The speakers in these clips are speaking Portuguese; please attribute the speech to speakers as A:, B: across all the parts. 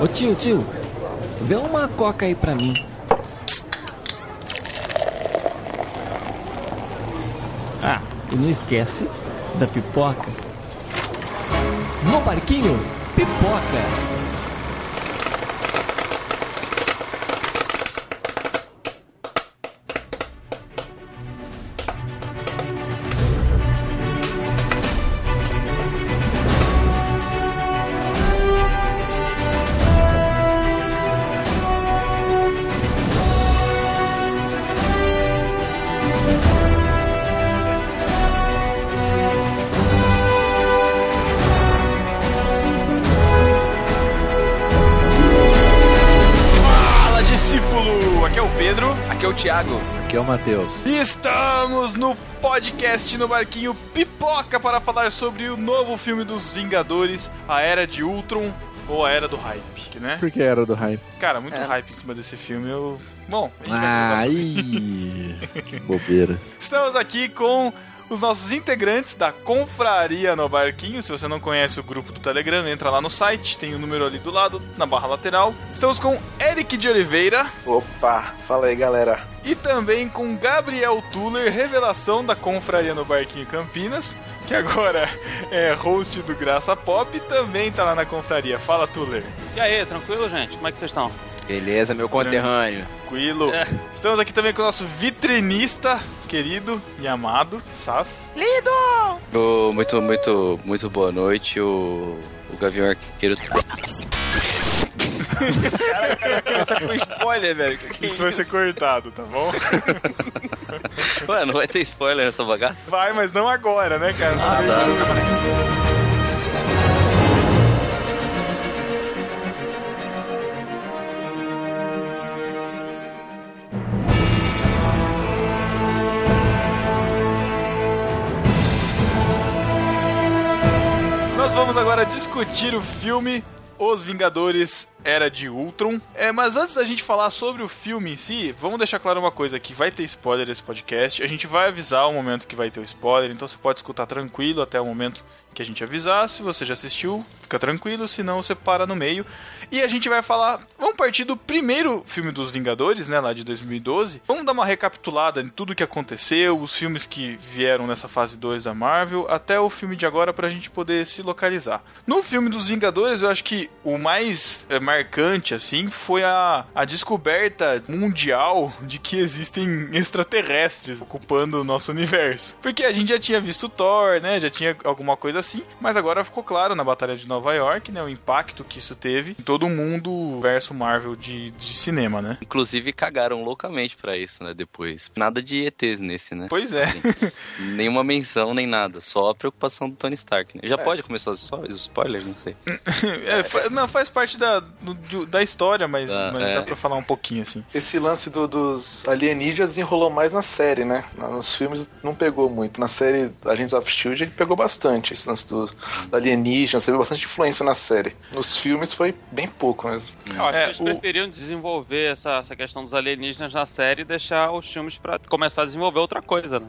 A: Ô tio, tio, vê uma coca aí pra mim. Ah, e não esquece da pipoca. No barquinho, pipoca.
B: Thiago.
C: Aqui é o Matheus.
D: E estamos no podcast no Barquinho Pipoca para falar sobre o novo filme dos Vingadores, A Era de Ultron ou A Era do Hype, né?
C: Por que era do hype?
D: Cara, muito
B: É.
D: hype em cima desse filme. Eu... Bom, a gente vai sobre
C: que bobeira.
D: Estamos aqui com os nossos integrantes da Confraria no Barquinho. Se você não conhece o grupo do Telegram, entra lá no site, tem o número ali do lado, na barra lateral. Estamos com Eric de Oliveira
E: Opa, fala aí galera.
D: E também com Gabriel Tuller, revelação da Confraria no Barquinho Campinas, que agora é host do Graça Pop e também tá lá na Confraria. Fala, Tuller.
F: E aí, tranquilo, gente? Como é que vocês estão?
B: Beleza, meu conterrâneo.
D: Tranquilo.
F: É.
D: Estamos aqui também com o nosso vitrinista querido e amado, Sas.
G: Ô, muito, muito, muito boa noite, o, o Gavião Arqueiro.
B: Tá com spoiler, velho. Que
D: Isso vai ser cortado, tá bom?
G: Ué, não vai ter spoiler nessa bagaça?
D: Vai, mas não agora, né, cara?
G: Ah, tá.
D: Nós vamos agora discutir o filme Os Vingadores Era de Ultron. É, mas antes da gente falar sobre o filme em si, vamos deixar claro uma coisa que vai ter spoiler nesse podcast. A gente vai avisar o momento que vai ter o spoiler, então você pode escutar tranquilo até o momento que a gente avisar. Se você já assistiu, fica tranquilo, senão você para no meio. E a gente vai falar, vamos partir do primeiro filme dos Vingadores, né, lá de 2012. Vamos dar uma recapitulada em tudo que aconteceu, os filmes que vieram nessa fase 2 da Marvel, até o filme de agora pra gente poder se localizar. No filme dos Vingadores, eu acho que o mais é, marcante, assim, foi a, a descoberta mundial de que existem extraterrestres ocupando o nosso universo. Porque a gente já tinha visto Thor, né, já tinha alguma coisa assim, mas agora ficou claro na Batalha de Nova York, né, o impacto que isso teve em todo o mundo verso Marvel de, de cinema, né?
G: Inclusive cagaram loucamente pra isso, né, depois. Nada de ETs nesse, né?
D: Pois é.
G: Nenhuma menção, nem nada. Só a preocupação do Tony Stark, né? Já
E: É,
G: pode começar os spo- os spoilers? Não sei.
D: É, não, faz parte da, do- do- da história, mas,
G: Ah,
D: mas
G: é.
D: dá pra falar um pouquinho, assim.
E: Esse lance do- dos alienígenas enrolou mais na série, né? Nos filmes não pegou muito. Na série Agents of Shield ele pegou bastante esse lance do, do alienígena, teve bastante influência na série. Nos filmes foi bem pouco mesmo.
F: Eu acho
D: É,
F: que eles
D: o-
F: preferiam desenvolver essa, essa questão dos alienígenas na série e deixar os filmes pra começar a desenvolver outra coisa, né?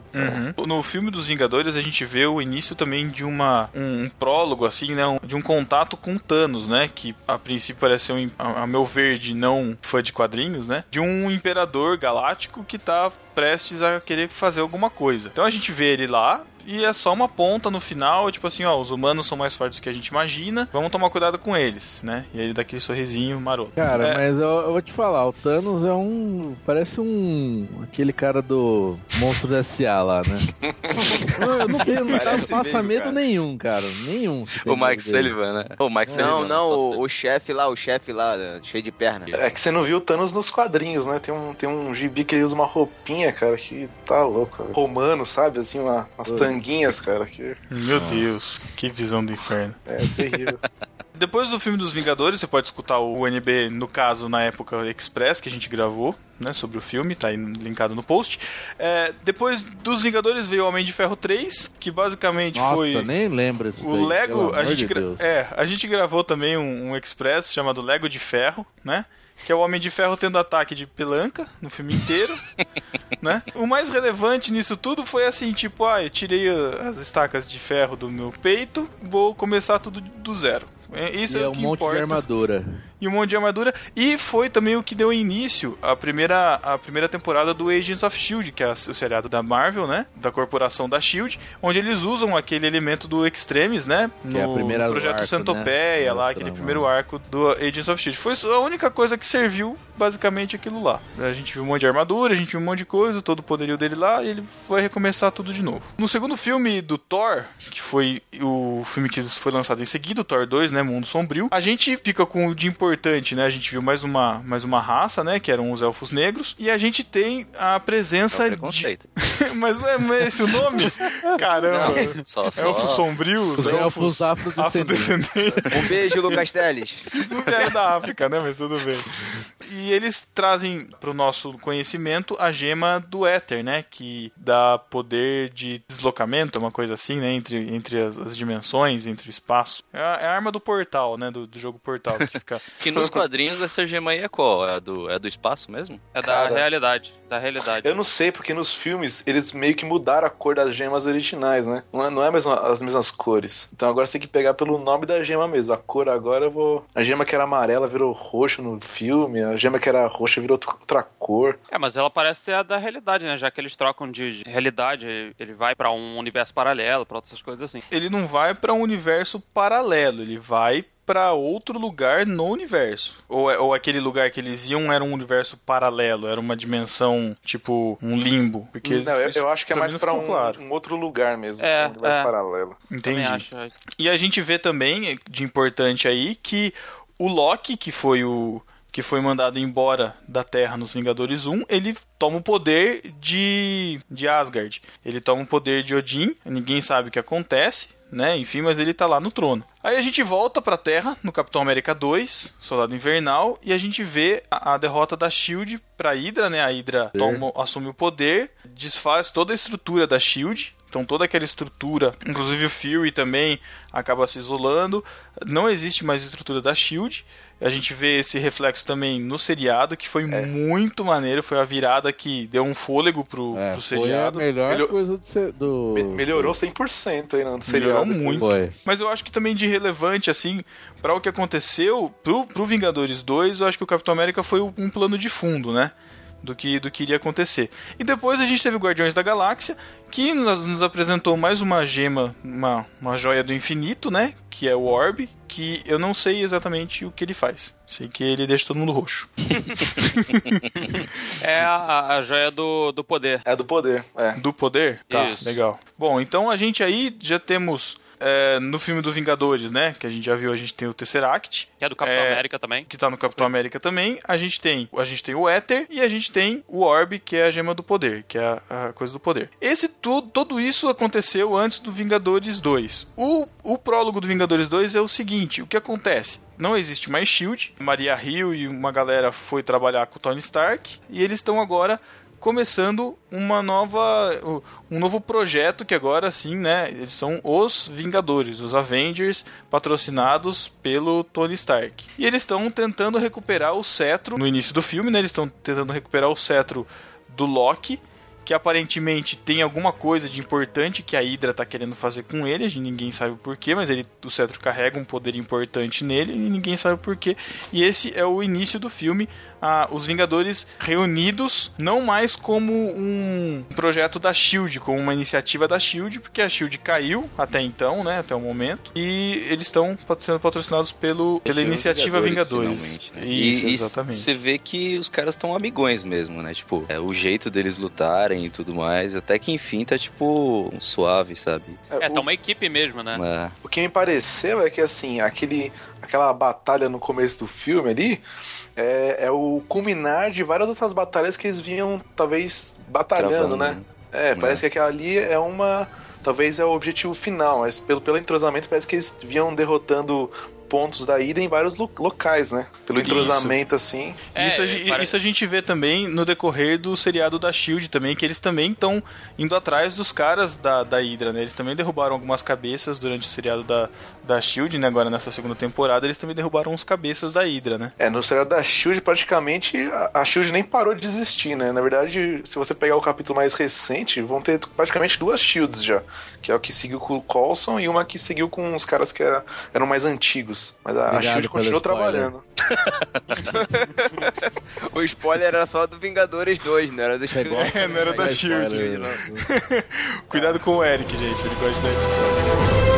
D: Uhum. No filme dos Vingadores, a gente vê o início também de uma um, um prólogo, assim, né? um- de um contato com Thanos, né? Que a princípio parece ser, um, a, a meu ver, de não fã de quadrinhos, né? De um imperador galáctico que tá prestes a querer fazer alguma coisa. Então a gente vê ele lá. E é só uma ponta no final, tipo assim, ó, os humanos são mais fortes do que a gente imagina, vamos tomar cuidado com eles, né? E aí ele dá aquele sorrisinho maroto.
C: Cara,
D: É,
C: mas eu, eu vou te falar, o Thanos é um. Parece um. aquele cara do Monstros S.A. lá, né? Não, eu não, tenho- não passa medo
B: cara.
C: nenhum, cara. Nenhum.
G: O Mike. Sullivan, né? O Mike Sullivan.
B: Não, não, o, o chefe lá, o chefe lá, né, cheio de perna.
E: É que você não viu o Thanos nos quadrinhos, né? Tem um, tem um gibi que ele usa uma roupinha, cara, que tá louco. velho. Romano, sabe? Assim, uma- umas. Tanguinhas, cara, que
D: Meu Deus, que visão do inferno.
E: é terrível.
D: Depois do filme dos Vingadores, você pode escutar o NB, no caso, na época Express, que a gente gravou, né, sobre o filme, tá aí linkado no post. É, depois dos Vingadores veio o Homem de Ferro 3, que basicamente
C: Nossa,
D: foi...
C: nem lembro isso
D: O
C: daí,
D: Lego, a gente,
C: de
D: gra- é, a gente gravou também um, um Express chamado Lego de Ferro, né? Que é o Homem de Ferro tendo ataque de pelanca no filme inteiro, né? O mais relevante nisso tudo foi assim, tipo, ah, eu tirei as estacas de ferro do meu peito, vou começar tudo do zero. É, Isso
C: E
D: é,
C: é
D: o
C: um
D: que
C: monte
D: importa.
C: de armadura.
D: E um monte de armadura. E foi também o que deu início à primeira, à primeira temporada do Agents of Shield, que é o seriado da Marvel, né? Da corporação da Shield, onde eles usam aquele elemento do Extremis, né?
C: É a primeira
D: no projeto
C: arco,
D: Centopeia,
C: né?
D: lá, aquele primeiro arco do Agents of Shield. Foi a única coisa que serviu basicamente aquilo lá. A gente viu um monte de armadura, a gente viu um monte de coisa, todo o poderio dele lá, e ele vai recomeçar tudo de novo. No segundo filme do Thor, que foi o filme que foi lançado em seguida, o Thor 2, né, Mundo Sombrio, a gente fica com o de importante, né? A gente viu mais uma, mais uma raça, né, que eram os elfos negros, e a gente tem a
G: É
D: presença
G: um
D: de...
G: preconceito.
D: Mas é, é esse o nome? Caramba.
G: Não, só, só.
D: Elfos sombrios,
C: Os elfos afrodescendentes.
D: afrodescendentes.
B: Um beijo, Lucas Teles.
D: Não vieram da África, né? Mas tudo bem. E eles trazem para o nosso conhecimento a gema do éter, né? Que dá poder de deslocamento, uma coisa assim, né? Entre, entre as, as dimensões, entre o espaço. É a, é a arma do portal, né? Do, do jogo portal que fica.
G: Que nos quadrinhos essa gema aí é qual? É do, é do espaço mesmo?
F: É da
E: Cara.
F: realidade. Da realidade.
E: Eu não sei, porque nos filmes eles meio que mudaram a cor das gemas originais, né? Não é, não é a mesma- as mesmas cores. Então agora você tem que pegar pelo nome da gema mesmo. A cor agora eu vou. A gema que era amarela virou roxa no filme, a gema que era roxa virou outra- cor.
F: É, mas ela parece ser a da realidade, né? Já que eles trocam de de realidade, ele vai pra um universo paralelo, pra outras coisas assim.
D: Ele não vai para um universo paralelo, ele vai para outro lugar no universo. Ou, é- ou aquele lugar que eles iam era um universo paralelo, era uma dimensão, tipo, um limbo. Porque
E: não, eu, eu acho que é mais
D: ficou
E: um,
D: claro.
E: um outro lugar mesmo.
F: É,
E: um universo
F: é.
E: paralelo.
D: Entendi.
F: É.
D: E a gente vê também, de importante aí, que o Loki, que foi o que foi mandado embora da Terra nos Vingadores 1, ele toma o poder de, de Asgard. Ele toma o poder de Odin, ninguém sabe o que acontece, né? Enfim, mas ele tá lá no trono. Aí a gente volta pra Terra, no Capitão América 2, Soldado Invernal, e a gente vê a, a derrota da SHIELD pra Hydra, né? A Hydra toma, assume o poder, desfaz toda a estrutura da SHIELD, então toda aquela estrutura, inclusive o Fury também acaba se isolando. Não existe mais estrutura da Shield. A gente vê esse reflexo também no seriado, que foi muito maneiro. Foi a virada que deu um fôlego pro,
C: É,
D: pro
C: foi a
D: seriado.
C: melhor
E: Melhor-
C: coisa do, do...
E: Me- melhorou 100% aí no
D: Melhorou
E: seriado.
D: muito.
C: Foi.
D: Mas eu acho que também de relevante, assim, para o que aconteceu, pro, pro Vingadores 2, eu acho que o Capitão América foi um plano de fundo, né? Do que, do que iria acontecer. E depois a gente teve o Guardiões da Galáxia, que nos, nos apresentou mais uma gema, uma, uma joia do infinito, né? Que é o Orb, que eu não sei exatamente o que ele faz. Sei que ele deixa todo mundo roxo.
F: É a, a joia do, do poder.
E: É do poder, é.
D: Do poder? Tá,
F: Isso.
D: legal. Bom, então a gente aí já temos é, no filme do Vingadores, né? Que a gente já viu, a gente tem o Tesseract,
F: Que é do Capitão
D: É.
F: América também.
D: que tá no Capitão América também. A gente tem, a gente tem o Éter e a gente tem o Orb, que é a gema do poder, que é a, a coisa do poder. Esse tudo, todo isso aconteceu antes do Vingadores 2. O, o prólogo do Vingadores 2 é o seguinte, o que acontece? Não existe mais Shield. Maria Hill e uma galera foi trabalhar com o Tony Stark e eles estão agora começando uma nova um novo projeto que agora sim, né, eles são os Vingadores, os Avengers patrocinados pelo Tony Stark. E eles estão tentando recuperar o cetro no início do filme, né? Eles estão tentando recuperar o cetro do Loki, que aparentemente tem alguma coisa de importante que a Hydra tá querendo fazer com ele, a gente ninguém sabe porquê, mas ele, o cetro carrega um poder importante nele e ninguém sabe porquê. E esse é o início do filme, ah, os Vingadores reunidos, não mais como um projeto da SHIELD, como uma iniciativa da SHIELD, porque a SHIELD caiu até então, né, até o momento, e eles estão sendo patrocinados pelo, pela
G: Chama
D: iniciativa Vingadores.
G: finalmente, né?
D: Isso,
G: e, e
D: exatamente.
G: Você vê que os caras estão amigões mesmo, né? Tipo, é, o jeito deles lutarem e tudo mais, até que enfim tá tipo um suave, sabe?
F: É,
E: o,
F: tá uma equipe mesmo, né?
G: É.
E: o que me pareceu é que assim, aquele, aquela batalha no começo do filme ali é, é o culminar de várias outras batalhas que eles vinham, talvez, batalhando,
G: Travando,
E: né? É, parece que aquela ali é uma. Talvez é o objetivo final, mas pelo, pelo entrosamento parece que eles vinham derrotando pontos da ida em vários lo- locais, né? Pelo
D: Isso.
E: entrosamento assim.
F: É,
D: isso, a, gen-
F: parece-
D: isso a gente vê também no decorrer do seriado da Shield também, que eles também estão indo atrás dos caras da, da Hydra, né? Eles também derrubaram algumas cabeças durante o seriado da, da Shield, né? Agora nessa segunda temporada, eles também derrubaram uns cabeças da Hydra, né?
E: É, no seriado da Shield, praticamente, a, a Shield nem parou de existir, né? Na verdade, se você pegar o capítulo mais recente, vão ter praticamente duas Shields já. Que é o que seguiu com o Coulson e uma que seguiu com os caras que era- eram mais antigos. Anos. Mas a, a Shield continua
C: spoiler.
E: trabalhando.
B: O spoiler era só do Vingadores 2, não era do
C: Chegou.
D: É, não era da Shield. Cuidado com o Eric, gente. Ele gosta de dar spoiler.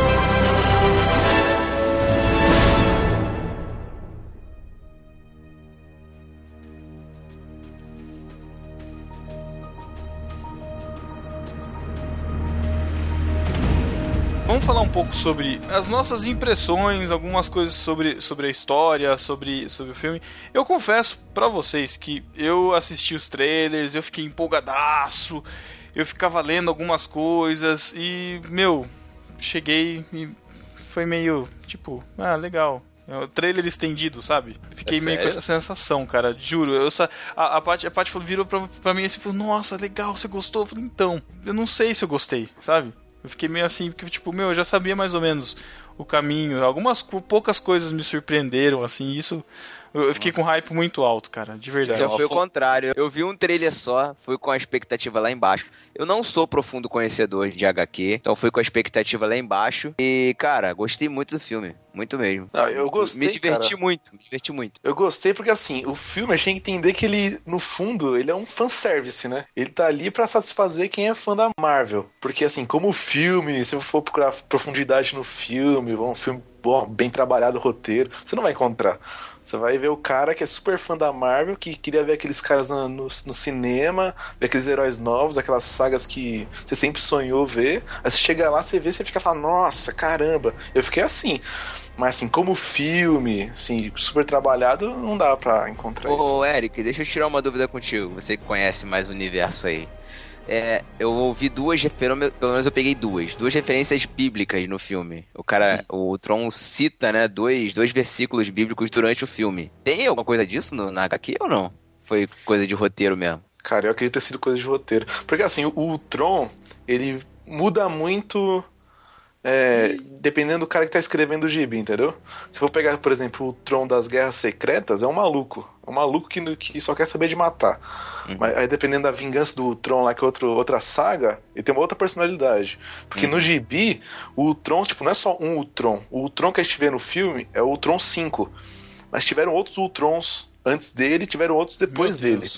D: Vamos falar um pouco sobre as nossas impressões, algumas coisas sobre, sobre a história, sobre, sobre o filme. Eu confesso pra vocês que eu assisti os trailers, eu fiquei empolgadaço, eu ficava lendo algumas coisas e, meu, cheguei e foi meio tipo, ah, legal. É o trailer estendido, sabe? Fiquei
G: É
D: meio com essa sensação, cara. Juro. Eu só, a, a Paty, a Paty virou pra, pra mim assim e falou: Nossa, legal, você gostou? Eu falei: Então, eu não sei se eu gostei, sabe? Eu fiquei meio assim, porque, tipo, meu, eu já sabia mais ou menos o caminho. Algumas poucas coisas me surpreenderam, assim. Isso. Eu, fiquei com hype muito alto, cara, de verdade.
B: Já foi o contrário. Eu vi um trailer só, fui com a expectativa lá embaixo. Eu não sou profundo conhecedor de HQ, então fui com a expectativa lá embaixo. E, cara, gostei muito do filme. Muito mesmo.
E: Ah, eu gostei,
B: Me diverti
E: cara.
B: muito, me diverti muito.
E: Eu gostei porque, assim, o filme a gente tem que entender que ele, no fundo, ele é um fanservice, né? Ele tá ali pra satisfazer quem é fã da Marvel. Porque, assim, como o filme, se eu for procurar profundidade no filme, um filme bom, bem trabalhado, roteiro, você não vai encontrar. Você vai ver o cara que é super fã da Marvel, que queria ver aqueles caras na- no, no cinema, ver aqueles heróis novos, aquelas sagas que você sempre sonhou ver. Aí você chega lá, você vê, você fica falando, nossa, caramba. Eu fiquei assim. Mas assim, como filme, assim, super trabalhado, não dá pra encontrar isso.
B: Ô, Eric, deixa eu tirar uma dúvida contigo. Você que conhece mais o universo aí. É, eu ouvi duas, pelo, me- pelo menos eu peguei duas, duas referências bíblicas no filme. O cara, o Tron cita, né, dois, dois versículos bíblicos durante o filme. Tem alguma coisa disso no, na HQ ou não? Foi coisa de roteiro mesmo.
E: Cara, eu acredito ter sido coisa de roteiro. Porque assim, o, o Tron, ele muda muito. É, dependendo do cara que tá escrevendo o gibi, entendeu? Se for pegar, por exemplo, o Tron das Guerras Secretas, é um maluco. É um maluco que, que só quer saber de matar. Mas aí, dependendo da vingança do Tron lá, que é outro, outra saga, ele tem uma outra personalidade. Porque no gibi, o Tron, tipo, não é só um Ultron. O Ultron que a gente vê no filme é o Ultron 5. Mas tiveram outros Ultrons antes dele, tiveram outros depois dele.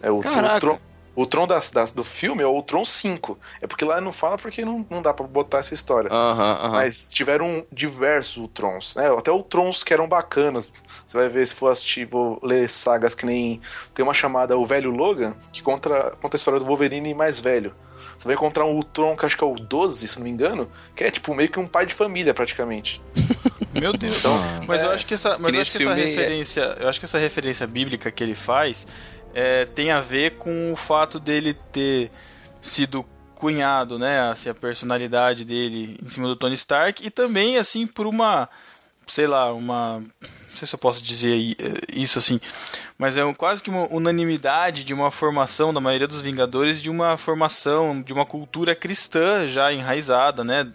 E: É o,
F: Caraca.
E: o Tron. O Tron das, das- do filme é o Tron 5. É porque lá não fala porque não, não dá pra botar essa história.
B: Aham, aham.
E: Mas tiveram diversos Ultrons, né? Até Ultrons que eram bacanas. Você vai ver se for assistir, vou ler sagas que nem. Tem uma chamada O Velho Logan, que conta, conta a história do Wolverine mais velho. Você vai encontrar um Ultron que acho que é o 12, se não me engano, que é tipo meio que um pai de família, praticamente.
D: Meu Deus.
E: Então,
D: mas eu
E: é,
D: acho que essa, mas
G: que
D: eu acho que essa
G: é-
D: referência, eu acho que essa referência bíblica que ele faz é, tem a ver com o fato dele ter sido cunhado, né, assim, a personalidade dele em cima do Tony Stark e também assim por uma, sei lá, uma não sei se eu posso dizer eh, isso assim, mas é quase que uma unanimidade de uma formação da maioria dos Vingadores de uma formação de uma cultura cristã já enraizada, né?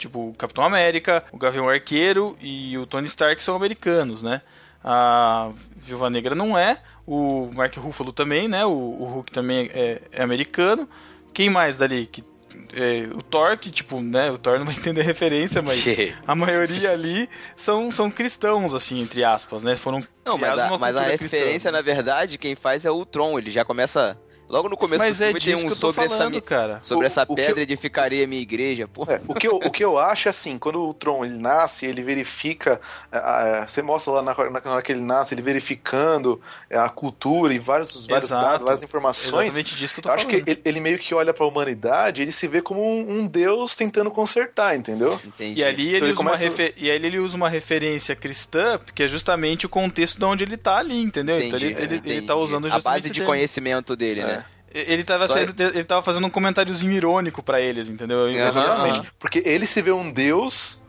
D: tipo o Capitão América, o Gavião Arqueiro e o Tony Stark são americanos, né? A Viúva Negra não é, o Mark Ruffalo também, né? O, o Hulk também é, é americano. Quem mais dali que é, o Thor, que tipo, né, o Thor não vai entender referência, mas a maioria ali são, são cristãos, assim, entre aspas, né? Foram
B: Não, mas a, mas a
D: cultura cristã.
B: referência, na verdade, quem faz é o Tron. Ele já começa. Logo no começo
D: Mas
B: do
D: é
B: filme tem
D: disso
B: um
D: que eu tô
B: sobre essa,
D: falando,
B: mi-
D: cara.
B: sobre
E: O-
B: essa pedra
E: eu-
B: edificaria minha igreja. Porra.
E: É, o, que eu, o que eu acho é assim, quando o Tron ele nasce, ele verifica. ah, ah, você mostra lá na, hora- na hora que ele nasce, ele verificando eh, a cultura e vários, vários
D: Exato.
E: dados, várias informações.
D: Exatamente disso que eu tô
E: Eu acho que ele, ele meio que olha pra humanidade, ele se vê como um, um deus tentando consertar, entendeu?
B: Entendi.
D: E ali, ele
E: Então ele
D: usa uma
E: começa-
D: refe- e ali ele usa uma referência cristã, porque é justamente o contexto de onde ele tá ali, entendeu? então ele,
B: Entendi,
D: ele, ele
B: entendi.
D: tá usando
B: a
D: justamente
B: base
D: esse
B: de
D: termo.
B: conhecimento dele, né?
D: Ele tava, ele tava fazendo um comentáriozinho irônico pra eles, entendeu?
B: Aham.
E: Porque ele se vê um deus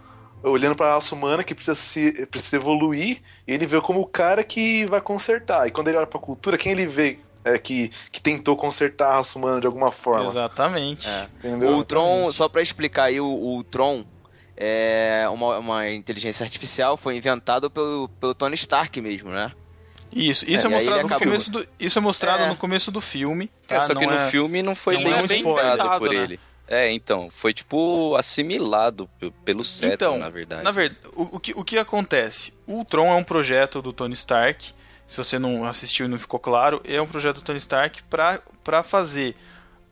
E: olhando pra raça humana que precisa, se, precisa evoluir, e ele vê como o cara que vai consertar. E quando ele olha pra cultura, quem ele vê é, que, que tentou consertar a raça humana de alguma forma?
D: Exatamente.
B: É.
E: Entendeu?
B: O Tron, só pra explicar aí, o, o Tron é uma, uma inteligência artificial, foi inventado pelo, pelo Tony Stark mesmo, né?
D: Isso, isso é,
B: É,
D: mostrado no começo do, isso é mostrado
B: É.
D: no começo do filme,
G: É,
D: tá?
G: só que
D: Não
G: no
D: é-
G: filme não foi
D: não
G: bem
D: é
G: inventado
F: spoiler.
G: por
F: né?
G: ele. É, então, foi tipo assimilado pe- pelo cetro,
D: Então,
G: na verdade.
D: Na verdade, o, o que, o que acontece? O Ultron é um projeto do Tony Stark. Se você não assistiu e não ficou claro, é um projeto do Tony Stark para fazer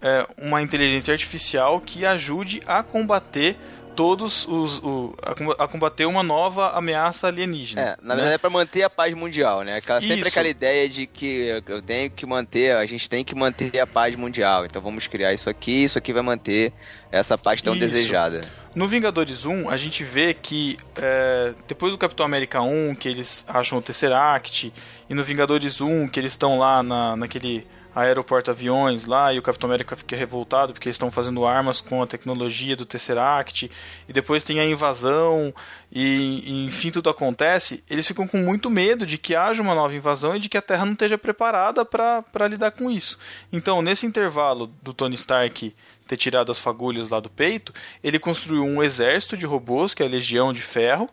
D: é, uma inteligência artificial que ajude a combater todos os. O, a, com- a combater uma nova ameaça alienígena.
B: É, na
D: né?
B: verdade é pra manter a paz mundial, né? Aquela, sempre
D: Isso.
B: aquela ideia de que eu tenho que manter, a gente tem que manter a paz mundial. Então vamos criar isso aqui, isso aqui vai manter essa paz tão
D: Isso.
B: desejada.
D: No Vingadores 1, a gente vê que é, depois do Capitão América 1, que eles acham o Tesseract, e no Vingadores 1, que eles estão lá na, naquele aeroporto aviões lá, e o Capitão América fica revoltado porque eles estão fazendo armas com a tecnologia do Tesseract, e depois tem a invasão, e, e enfim tudo acontece, eles ficam com muito medo de que haja uma nova invasão e de que a Terra não esteja preparada para lidar com isso. Então, nesse intervalo do Tony Stark ter tirado as fagulhas lá do peito, ele construiu um exército de robôs, que é a Legião de Ferro,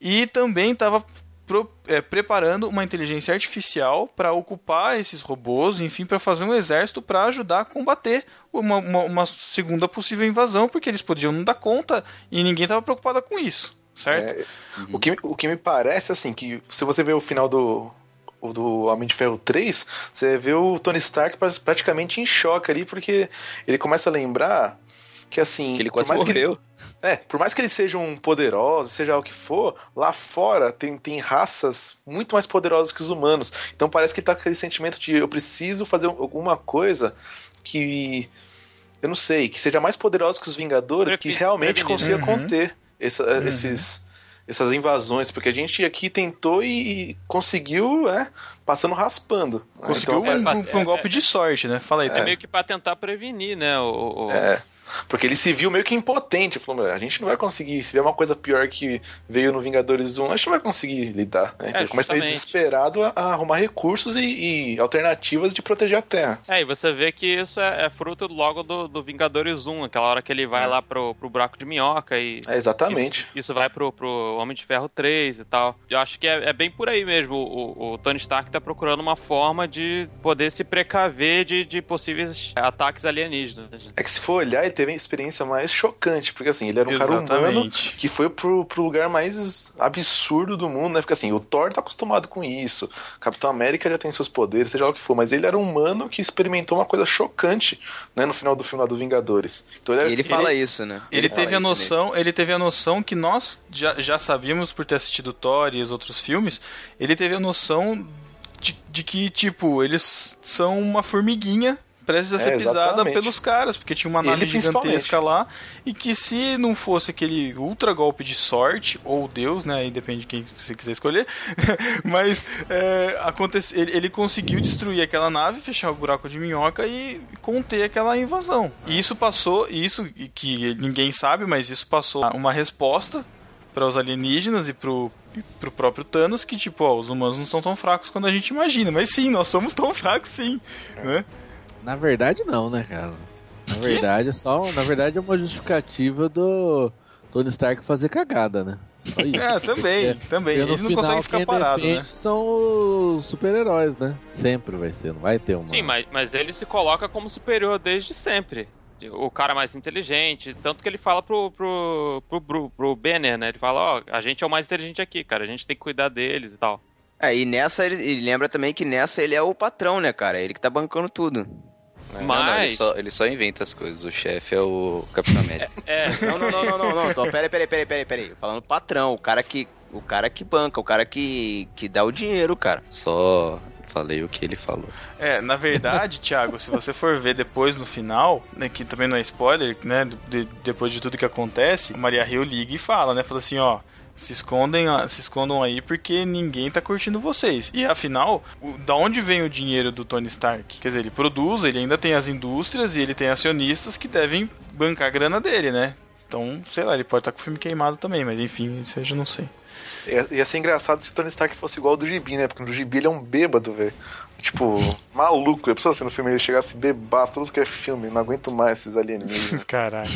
D: e também estava preparando uma inteligência artificial para ocupar esses robôs, enfim, para fazer um exército para ajudar a combater uma, uma, uma segunda possível invasão, porque eles podiam não dar conta e ninguém estava preocupado com isso, certo?
E: É, o, que, o que me parece, assim, que se você ver o final do, do Homem de Ferro 3, você vê o Tony Stark pra- praticamente em choque ali, porque ele começa a lembrar que, assim...
G: Que ele quase
E: mais que ele-
G: morreu.
E: É, por mais que eles sejam poderosos, seja o que for, lá fora tem, tem raças muito mais poderosas que os humanos. Então parece que tá com aquele sentimento de eu preciso fazer alguma coisa que. Eu não sei, que seja mais poderosa que os Vingadores, que realmente consiga
D: Uhum.
E: conter essa- esses, essas invasões. Porque a gente aqui tentou e, conseguiu, é, passando raspando. né?
D: Conseguiu
E: Então,
D: um, um- um golpe de sorte, né? Fala aí,
F: É
D: Tom.
F: meio que pra tentar prevenir, né? O, o-
E: É. Porque ele se viu meio que impotente. Falou, "Meu, a gente não vai conseguir. Se vier uma coisa pior que veio no Vingadores 1, a gente não vai conseguir lidar. né? Então
F: É,
E: ele começa meio desesperado a, a arrumar recursos e, e alternativas de proteger a Terra.
F: É, e você vê que isso é, é fruto logo do, do Vingadores 1, aquela hora que ele vai lá pro, pro buraco de minhoca e.
E: É, exatamente.
F: Isso, isso vai pro, pro Homem de Ferro 3 e tal. Eu acho que é, é bem por aí mesmo. O, o Tony Stark tá procurando uma forma de poder se precaver de, de possíveis ataques alienígenas.
E: É que se for olhar, ele teve a experiência mais chocante. Porque assim, ele era um cara humano
D: Exatamente.
E: que foi pro, pro lugar mais absurdo do mundo, né? Porque assim, o Thor tá acostumado com isso. Capitão América já tem seus poderes, seja lá o que for. Mas ele era um humano que experimentou uma coisa chocante, né? No final do filme lá do Vingadores. Então ele era
B: ele fala isso, né?
D: Ele,
B: fala
D: teve a noção, ele teve a noção que nós já, já sabíamos por ter assistido Thor e os outros filmes, ele teve a noção de, de que, tipo, eles são uma formiguinha prestes a
E: É,
D: ser pisada
E: exatamente.
D: pelos caras, porque tinha uma
E: Ele
D: nave
E: principalmente.
D: gigantesca lá, e que se não fosse aquele ultra golpe de sorte, ou Deus, né, aí depende de quem você quiser escolher, mas é, acontece, ele, ele conseguiu destruir aquela nave, fechar o buraco de minhoca e conter aquela invasão. E isso passou, e isso que ninguém sabe, mas isso passou uma resposta para os alienígenas e pro, e pro próprio Thanos que, tipo, ó, os humanos não são tão fracos quanto a gente imagina. Mas sim, nós somos tão fracos sim, né?
C: Na verdade, não, né, cara? Na verdade, é só. Na verdade, é uma justificativa do Tony Stark fazer cagada, né?
D: É, também,
C: É,
D: também.
C: Porque
D: Ele não consegue ficar
C: quem
D: parado,
C: defende
D: né?
C: são os super-heróis, né? Sempre vai ser, não vai ter uma.
F: Sim, mas, mas ele se coloca como superior desde sempre. O cara mais inteligente, tanto que ele fala pro, pro, pro, pro, pro Banner, né? Ele fala, ó, a gente é o mais inteligente aqui, cara, a gente tem que cuidar deles e tal.
B: É, e nessa ele, ele lembra também que nessa ele é o patrão, né, cara? Ele que tá bancando tudo.
G: Não, não,
F: Mas.
G: ele, só, ele só inventa as coisas. O chefe é o Capitão América.
F: É,
B: Não, não, não, não, não, não. Tô, peraí, peraí, peraí, peraí, peraí. Falando patrão, o cara que. O cara que banca, o cara que, que dá o dinheiro, cara.
G: Só falei o que ele falou.
D: É, na verdade, Thiago, se você for ver depois no final, né, que também não é spoiler, né, de- depois de tudo que acontece, Maria Hill liga e fala, né, fala assim, ó, se escondem, se escondam aí porque ninguém tá curtindo vocês. E afinal, o- da onde vem o dinheiro do Tony Stark? Quer dizer, ele produz, ele ainda tem as indústrias e ele tem acionistas que devem bancar a grana dele, né? Então, sei lá, ele pode estar com o filme queimado também, mas enfim, já não sei.
E: Ia, ia ser engraçado se o Tony Stark fosse igual ao do Gibi, né? Porque no Gibi ele é um bêbado, velho. Tipo, maluco. Eu preciso assim no filme ele chegasse bebaço, tudo que é filme. Não aguento mais esses alienígenas.
D: Caralho.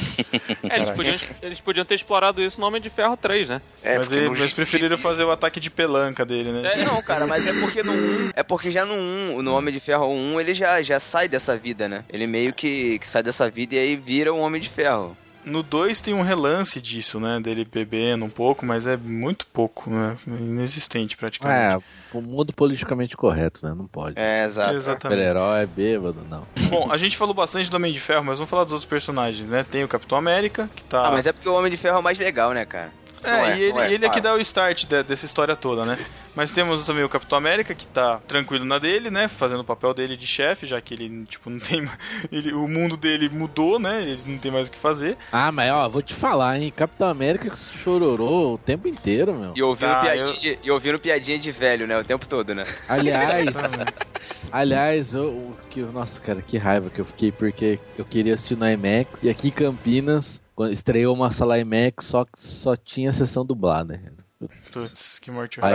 F: É, eles, podiam, eles podiam ter explorado isso no Homem de Ferro 3, né?
E: É,
D: mas ele- eles preferiram fazer o ataque de pelanca dele, né?
B: É, não, cara, mas é porque no 1, é porque já no 1, no Homem de Ferro 1, ele já, já sai dessa vida, né? Ele meio que, que sai dessa vida e aí vira um Homem de Ferro.
D: No 2 tem um relance disso, né? Dele bebendo um pouco, mas é muito pouco, né? Inexistente praticamente.
C: É, o mundo politicamente correto, né? Não pode.
B: É, exato.
D: Exatamente.
C: Super-herói, bêbado, não.
D: Bom, a gente falou bastante do Homem de Ferro, mas vamos falar dos outros personagens, né? Tem o Capitão América, que tá.
B: Ah, mas é porque o Homem de Ferro é o mais legal, né, cara?
D: É,
E: Não é,
D: e ele,
E: é,
D: ele é que dá o start de- dessa história toda, né? Mas temos também o Capitão América, que tá tranquilo na dele, né? Fazendo o papel dele de chefe, já que ele, tipo, não tem. Ele, o mundo dele mudou, né? Ele não tem mais o que fazer.
C: Ah, mas ó, vou te falar, hein? Capitão América chororou o tempo inteiro, meu.
B: E ouvindo,
D: Tá,
B: piadinha,
D: eu-
B: de, e ouvindo piadinha de velho, né? O tempo todo, né?
C: Aliás, aliás, eu, o que, nossa, cara, que raiva que eu fiquei, porque eu queria assistir no IMAX, e aqui em Campinas, quando estreou uma sala IMAX, só que só tinha sessão dublada.
D: Putz, que morte
C: Aí.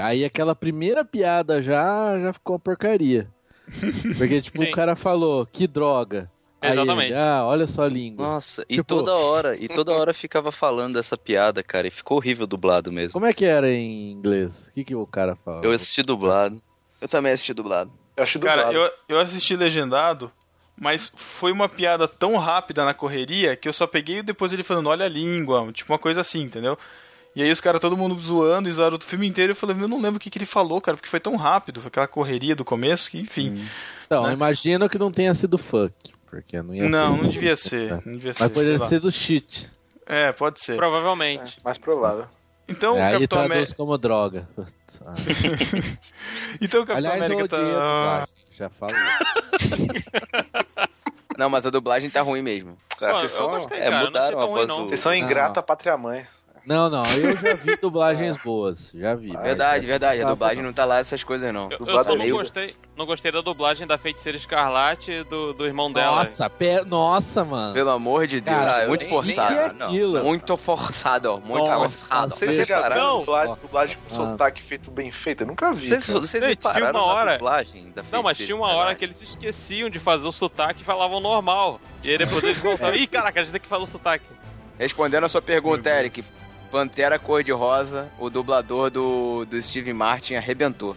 C: Aí aquela primeira piada já, já ficou uma porcaria. Porque, tipo,
F: Sim.
C: o cara falou, que droga. Aí
F: Exatamente.
C: ele, ah, olha só a língua.
G: Nossa, e
C: Tipo-
G: toda hora, e toda hora ficava falando essa piada, cara, e ficou horrível dublado mesmo.
C: Como é que era em inglês? O que, que o cara fala?
G: Eu assisti dublado.
B: Eu também assisti dublado.
E: Eu
D: Cara,
E: dublado.
D: eu, eu assisti legendado, mas foi uma piada tão rápida na correria que eu só peguei depois ele falando, olha a língua, tipo uma coisa assim, entendeu? E aí os caras, todo mundo zoando e zoaram o filme inteiro. Eu falei, eu não lembro o que, que ele falou, cara, porque foi tão rápido, foi aquela correria do começo que, enfim.
C: Então,
D: né?
C: imagino que não tenha sido fuck. Porque não ia
D: Não,
C: ter.
D: não devia ser. Não devia ser.
C: Mas poderia ser do shit.
D: É, pode ser.
F: Provavelmente.
E: É, mais provável.
D: Então o
C: Aí
D: Capitão América.
C: como droga. Ah.
D: Então o Capitão
C: Aliás, eu
D: América tá.
C: Já falo.
B: Não, mas a dublagem tá ruim mesmo.
E: Cara,
F: Pô,
E: vocês são,
F: gostei,
G: é,
F: cara.
G: mudaram a voz
F: não.
G: do-
E: vocês são
C: Não.
E: ingrata pátria mãe.
C: Não, não, eu já vi dublagens boas. Já vi. mas
B: Verdade, verdade. A dublagem não tá lá essas coisas, não.
F: Eu, eu só
E: é
F: não
E: meio-
F: gostei, não gostei da dublagem da Feiticeira Escarlate e do, do irmão dela.
C: Nossa, pe... Nossa, mano.
B: Pelo amor de Deus,
C: Cara,
B: muito
G: nem-
B: forçado.
C: é
G: não.
B: Muito forçado, ó. Muito
C: Nossa,
B: forçado.
E: Vocês já viram
F: Não.
E: dublagem, dublagem com
C: Ah.
E: sotaque feito bem feito? Eu nunca vi.
G: Vocês, vocês
F: Gente, tinha
G: repararam
F: uma
G: na
F: hora-
G: dublagem da
F: Não, mas tinha uma hora que eles esqueciam de fazer o sotaque e falavam normal. E aí depois eles voltavam. Ih, caraca, a gente tem que falar o sotaque.
B: Respondendo a sua pergunta, Eric. Pantera Cor-de-Rosa, o dublador do, do Steve Martin arrebentou.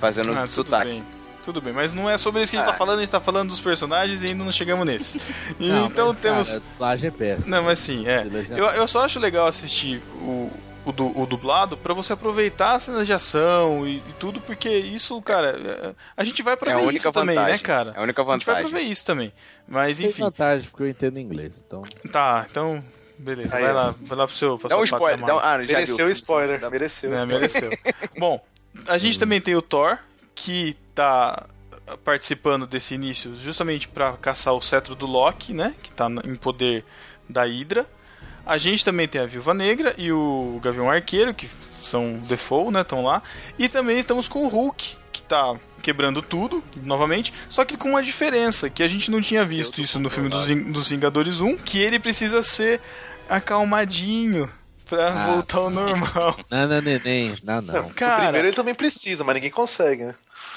B: Fazendo
D: Ah, tudo
B: sotaque.
D: bem. Tudo bem, mas não é sobre isso que a gente tá falando, a gente tá falando dos personagens e ainda não chegamos nesse. E
C: Não,
D: então
C: mas,
D: temos.
C: Cara, a dublagem é péssima.
D: Não, mas sim, é. Eu, eu só acho legal assistir o, o, du- o dublado pra você aproveitar as cenas de ação e, e tudo, porque isso, cara, é- a gente vai pra
B: É a
D: ver
B: única
D: isso também,
B: vantagem.
D: né, cara?
B: É a única
D: A gente vai pra
B: vantagem.
D: ver isso também. Mas
C: Tem
D: enfim,
C: vantagem, porque eu entendo inglês. Então,
D: tá, então. Beleza,
E: Aí,
D: vai lá, vai lá pro seu. Pra
B: Dá um spoiler. Dá um... Ah, já
E: Mereceu
B: viu.
E: o spoiler,
B: Dá-
E: mereceu o
D: É,
E: spoiler.
D: mereceu. Bom, a gente também tem o Thor, que tá participando desse início justamente pra caçar o cetro do Loki, né? Que tá em poder da Hydra. A gente também tem a Viúva Negra e o Gavião Arqueiro, que são default, né? Estão lá. E também estamos com o Hulk, que tá quebrando tudo, novamente, só que com uma diferença, que a gente não tinha visto isso no filme dos, Ving- dos Vingadores 1, que ele precisa ser acalmadinho pra
C: Ah,
D: voltar ao normal.
C: Nana neném, não, não.
E: No
D: Cara,
E: primeiro ele também precisa, mas ninguém consegue, né?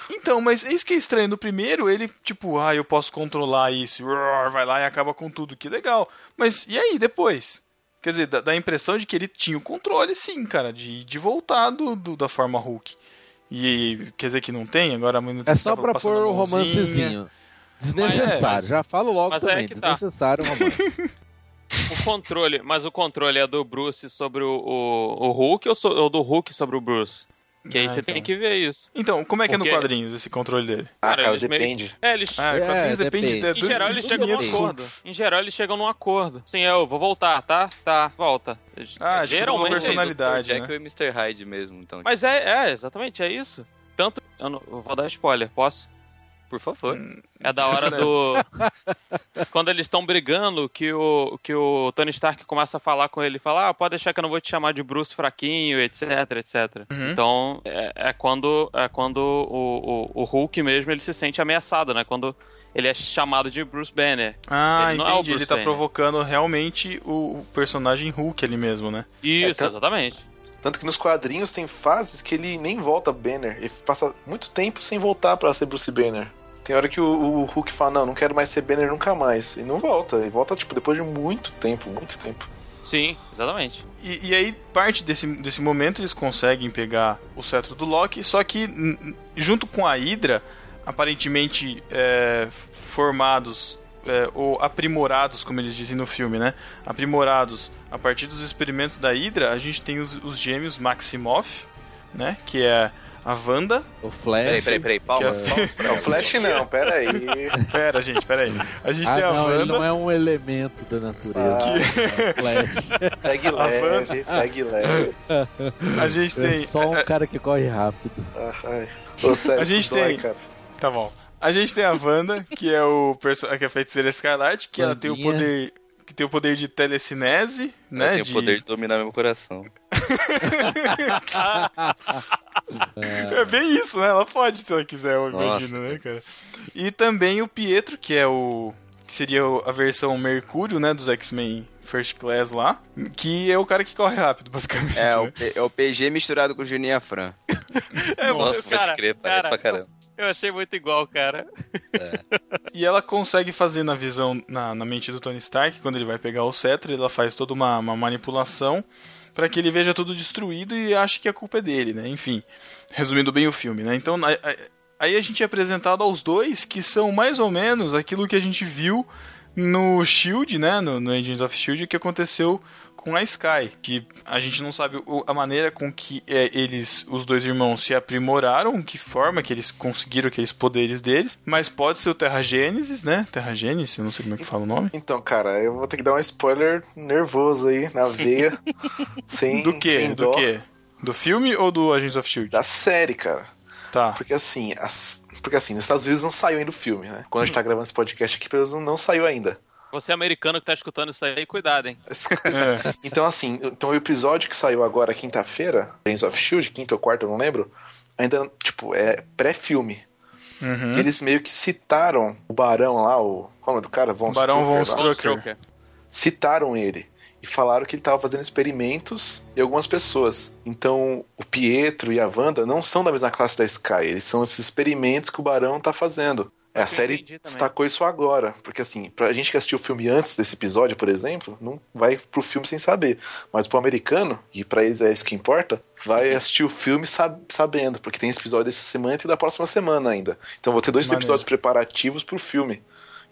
D: então, mas é isso que é estranho. No primeiro, ele, tipo, ah, eu posso controlar isso, vai lá e acaba com tudo, que legal. Mas e aí, depois? Quer dizer, dá, dá a impressão de que ele tinha o controle, sim, cara, de, de voltar do, do- da forma Hulk. E quer dizer que não tem? Agora a menina
C: É só pra pôr
D: mãozinha.
C: romancezinho. Desnecessário,
F: Mas é,
C: já falo logo
F: mas é
C: também.
F: que tá.
C: Desnecessário o romance.
F: O controle, mas o controle é do Bruce sobre o, o, o Hulk ou, so- ou do Hulk sobre o Bruce? Que aí
D: Ah,
F: você
D: então.
F: tem que ver isso.
D: Então, como é que é no
F: Porque-
D: quadrinhos esse controle dele?
E: Ah, cara,
F: eles meio-
E: depende.
F: É, eles.
D: Ah,
C: É,
D: quadrinhos depende,
C: depende.
D: de,
F: Em geral, eles chegam num
D: 500
F: acordo. Em geral, eles chegam num acordo. Sim, eu vou voltar, tá? Tá, volta.
D: Ah, tipo,
F: geralmente.
D: uma personalidade,
G: Jack
D: né?
G: e Mr. Hyde mesmo, então.
F: Mas é, é, exatamente, é isso. Tanto. Eu, não- eu vou dar spoiler, posso?
G: Por favor.
F: É da hora do. Quando eles estão brigando, que o, que o Tony Stark começa a falar com ele, fala, ah, pode deixar que eu não vou te chamar de Bruce fraquinho, etc, etc.
D: Uhum.
F: Então, é, é quando, é quando o, o, o Hulk mesmo ele se sente ameaçado, né? Quando ele é chamado de Bruce Banner.
D: Ah,
F: Ele é
D: entendi.
F: Bruce
D: ele tá
F: Banner.
D: provocando realmente o, o personagem Hulk ali mesmo, né?
F: Isso,
E: tanto-
F: exatamente.
E: Tanto que nos quadrinhos tem fases que ele nem volta Banner. Ele passa muito tempo sem voltar pra ser Bruce Banner. Tem hora que o, o Hulk fala, não, não quero mais ser Banner nunca mais. E não volta. E volta, tipo, depois de muito tempo, muito tempo.
F: Sim, exatamente.
D: E, e aí, parte desse, desse momento, eles conseguem pegar o cetro do Loki, só que junto com a Hydra, aparentemente é, formados é, ou aprimorados, como eles dizem no filme, né? Aprimorados a partir dos experimentos da Hydra, a gente tem os, os gêmeos Maximoff, né? Que é a Wanda.
C: O Flash.
G: Peraí, peraí, peraí, palmas,
D: Que é-
G: palmas pra
E: Não, Flash não, pera aí.
D: Pera, gente, pera aí. A gente
C: Ah,
D: tem a
C: não, ele
D: Wanda.
C: não é um elemento da natureza.
E: Ah.
C: É o Flash.
E: Pegue
D: A
E: leve, pegue leve.
D: A gente
C: É
D: tem.
C: só um cara que corre rápido.
E: Ah, ai. Ô, sério,
D: A gente
E: dói,
D: tem-
E: cara.
D: Tá bom. A gente tem a Wanda, que é o perso que é a feiticeira escarlate, que ela tem o poder. Que tem o poder de telecinese, né?
G: Ela tem
D: de...
G: o poder de dominar meu coração.
D: É bem isso, né? Ela pode se ela quiser, eu imagino, né, cara? E também o Pietro, que é o. que seria a versão Mercúrio, né? Dos X-Men First Class lá. Que é o cara que corre rápido, basicamente.
B: É,
D: né?
B: o, P- é o PG misturado com o Juninho Afran.
F: É,
G: Nossa, pode crer, parece pra caramba.
F: Eu achei muito igual, cara.
D: E ela consegue fazer na visão, na, na mente do Tony Stark, quando ele vai pegar o cetro, ela faz toda uma, uma manipulação para que ele veja tudo destruído e ache que a culpa é dele, né? Enfim, resumindo bem o filme, né? Então, aí a gente é apresentado aos dois que são mais ou menos aquilo que a gente viu no Shield, né? No, no of Shield, que aconteceu com a Sky, que a gente não sabe a maneira com que é, eles, os dois irmãos, se aprimoraram, que forma que eles conseguiram aqueles poderes deles, mas pode ser o Terra Gênesis, né? Terra Gênesis, eu não sei como é que fala o nome.
E: Então, cara, eu vou ter que dar um spoiler nervoso aí, na veia. sem,
D: Do que?
E: sem
D: Do que? Do filme ou do Agents of Shield?
E: Da série, cara.
D: Tá.
E: Porque assim, as- porque assim, nos Estados Unidos não saiu ainda o filme, né? Quando a gente tá gravando esse podcast aqui, pelo menos não saiu ainda.
F: Você americano que tá escutando isso aí, cuidado, hein?
D: É.
E: Então, assim, então o episódio que saiu agora, quinta-feira, Agents of Shield, quinta ou quarta, eu não lembro, ainda, tipo, é pré-filme.
D: Uhum.
E: E eles meio que citaram o Barão lá, o. Como é do cara? Von
D: Barão Von
E: Strucker lá.
D: Strucker.
E: Citaram ele. E falaram que ele tava fazendo experimentos em algumas pessoas. Então, o Pietro e a Wanda não são da mesma classe da Sky. Eles são esses experimentos que o Barão tá fazendo. É, a série destacou isso agora. Porque, assim, pra gente que assistiu o filme antes desse episódio, por exemplo, não vai pro filme sem saber. Mas pro americano, e pra eles é isso que importa, vai assistir o filme sab- sabendo. Porque tem esse episódio dessa semana e da próxima semana ainda. Então, vou ter dois
D: Maneiro.
E: episódios preparativos pro filme.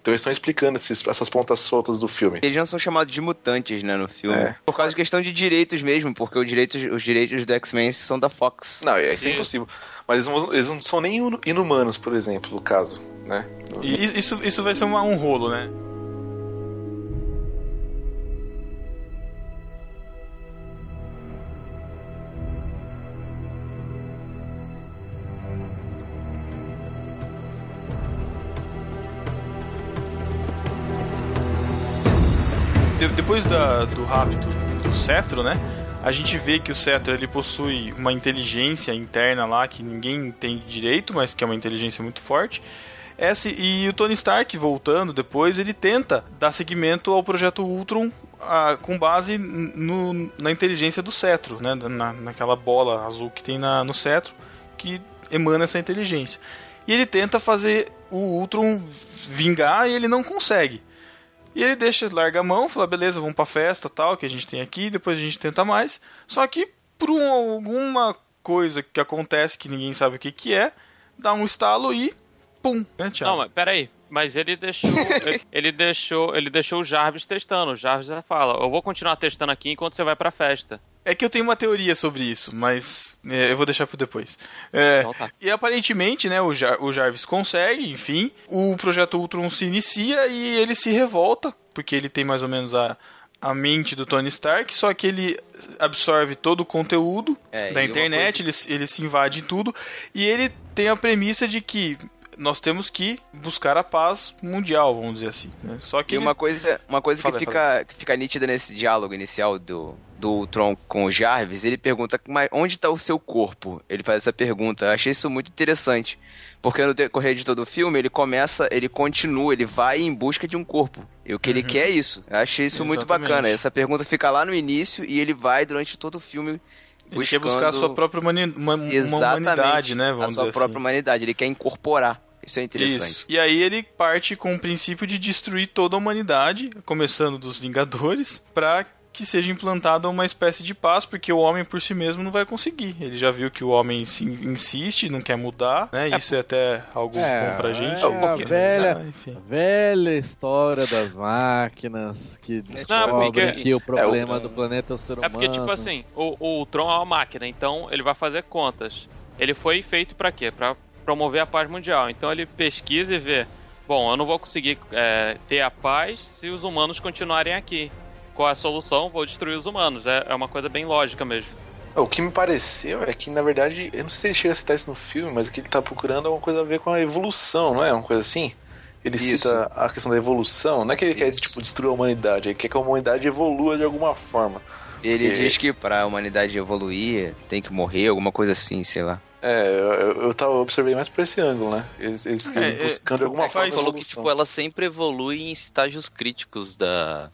E: Então, eles estão explicando esses- essas pontas soltas do filme.
B: Eles não são chamados de mutantes, né, no filme.
E: É.
B: Por causa de questão de direitos mesmo, porque os direitos, os direitos do X-Men são da Fox.
E: Não, isso é
F: Isso.
E: impossível. Mas eles não, eles não são nem inu- inumanos, por exemplo, no caso, né?
D: E isso, isso vai ser uma- um rolo, né? Depois da- do rapto do cetro, né? A gente vê que o cetro ele possui uma inteligência interna lá que ninguém entende direito, mas que é uma inteligência muito forte. Essa, e o Tony Stark, voltando depois, ele tenta dar seguimento ao projeto Ultron ah, com base no- na inteligência do cetro, né? Na, naquela bola azul que tem na- no cetro, que emana essa inteligência. E ele tenta fazer o Ultron vingar e ele não consegue. E ele deixa, larga a mão, fala, beleza, vamos pra festa tal, que a gente tem aqui, depois a gente tenta mais. Só que por um- alguma coisa que acontece que ninguém sabe o que, que é, dá um estalo e pum, né?
F: Não, mas peraí. Mas ele deixou. ele, ele deixou. Ele deixou o Jarvis testando. O Jarvis já fala, eu vou continuar testando aqui enquanto você vai pra festa.
D: É que eu tenho uma teoria sobre isso, mas é, eu vou deixar pro depois. É,
F: Então tá.
D: E aparentemente, né, o, Jar- o Jarvis consegue, enfim, o projeto Ultron se inicia e ele se revolta, porque ele tem mais ou menos a, a mente do Tony Stark, só que ele absorve todo o conteúdo
B: É,
D: da internet,
B: coisa-
D: ele, ele se invade em tudo, e ele tem a premissa de que nós temos que buscar a paz mundial, vamos dizer assim. Né? Só que
B: E uma coisa, uma coisa
D: Fala,
B: que, fica, que fica nítida nesse diálogo inicial do, do Tron com o Jarvis, ele pergunta, mas onde está o seu corpo? Ele faz essa pergunta. Eu achei isso muito interessante. Porque no decorrer de todo o filme, ele começa, ele continua, ele vai em busca de um corpo. E o que ele quer é isso. Eu achei isso muito
D: Uhum. Exatamente.
B: bacana. Essa pergunta fica lá no início e ele vai durante todo o filme
D: ele quer buscar a sua própria humani uma, uma
B: Exatamente.
D: humanidade, né? Vamos
B: a sua própria
D: assim.
B: humanidade. Ele quer incorporar. Isso é interessante.
D: Isso. E aí ele parte com o princípio de destruir toda a humanidade, começando dos Vingadores, pra que seja implantada uma espécie de paz, porque o homem por si mesmo não vai conseguir. Ele já viu que o homem se insiste, não quer mudar, né? Isso é até algo
C: É,
D: bom pra gente.
C: é
D: um pouquinho,
C: a velha-
D: mas, ah,
C: velha história das máquinas que descobrem
F: porque-
C: que o problema
E: o-
C: do planeta é o ser humano.
F: É porque, tipo assim, o, o Tron é uma máquina, então ele vai fazer contas. Ele foi feito pra quê? Pra promover a paz mundial. Então ele pesquisa e vê: bom, eu não vou conseguir é, ter a paz se os humanos continuarem aqui. Qual é a solução? Vou destruir os humanos. É, é uma coisa bem lógica mesmo.
E: O que me pareceu é que, na verdade, eu não sei se ele chega a citar isso no filme, mas o que ele tá procurando é uma coisa a ver com a evolução, não é? Uma coisa assim? Ele
B: Isso.
E: cita a questão da evolução, não é que ele quer,
B: Isso.
E: tipo, destruir a humanidade, ele quer que a humanidade evolua de alguma forma.
B: Ele
E: E-
B: diz que pra humanidade evoluir tem que morrer, alguma coisa assim, sei lá.
E: É, eu, eu, eu tava, observei mais por esse ângulo, né? Eles, eles estão
D: É, é,
E: buscando de alguma
D: é,
E: forma
G: falou que tipo, ela sempre evolui em estágios críticos da.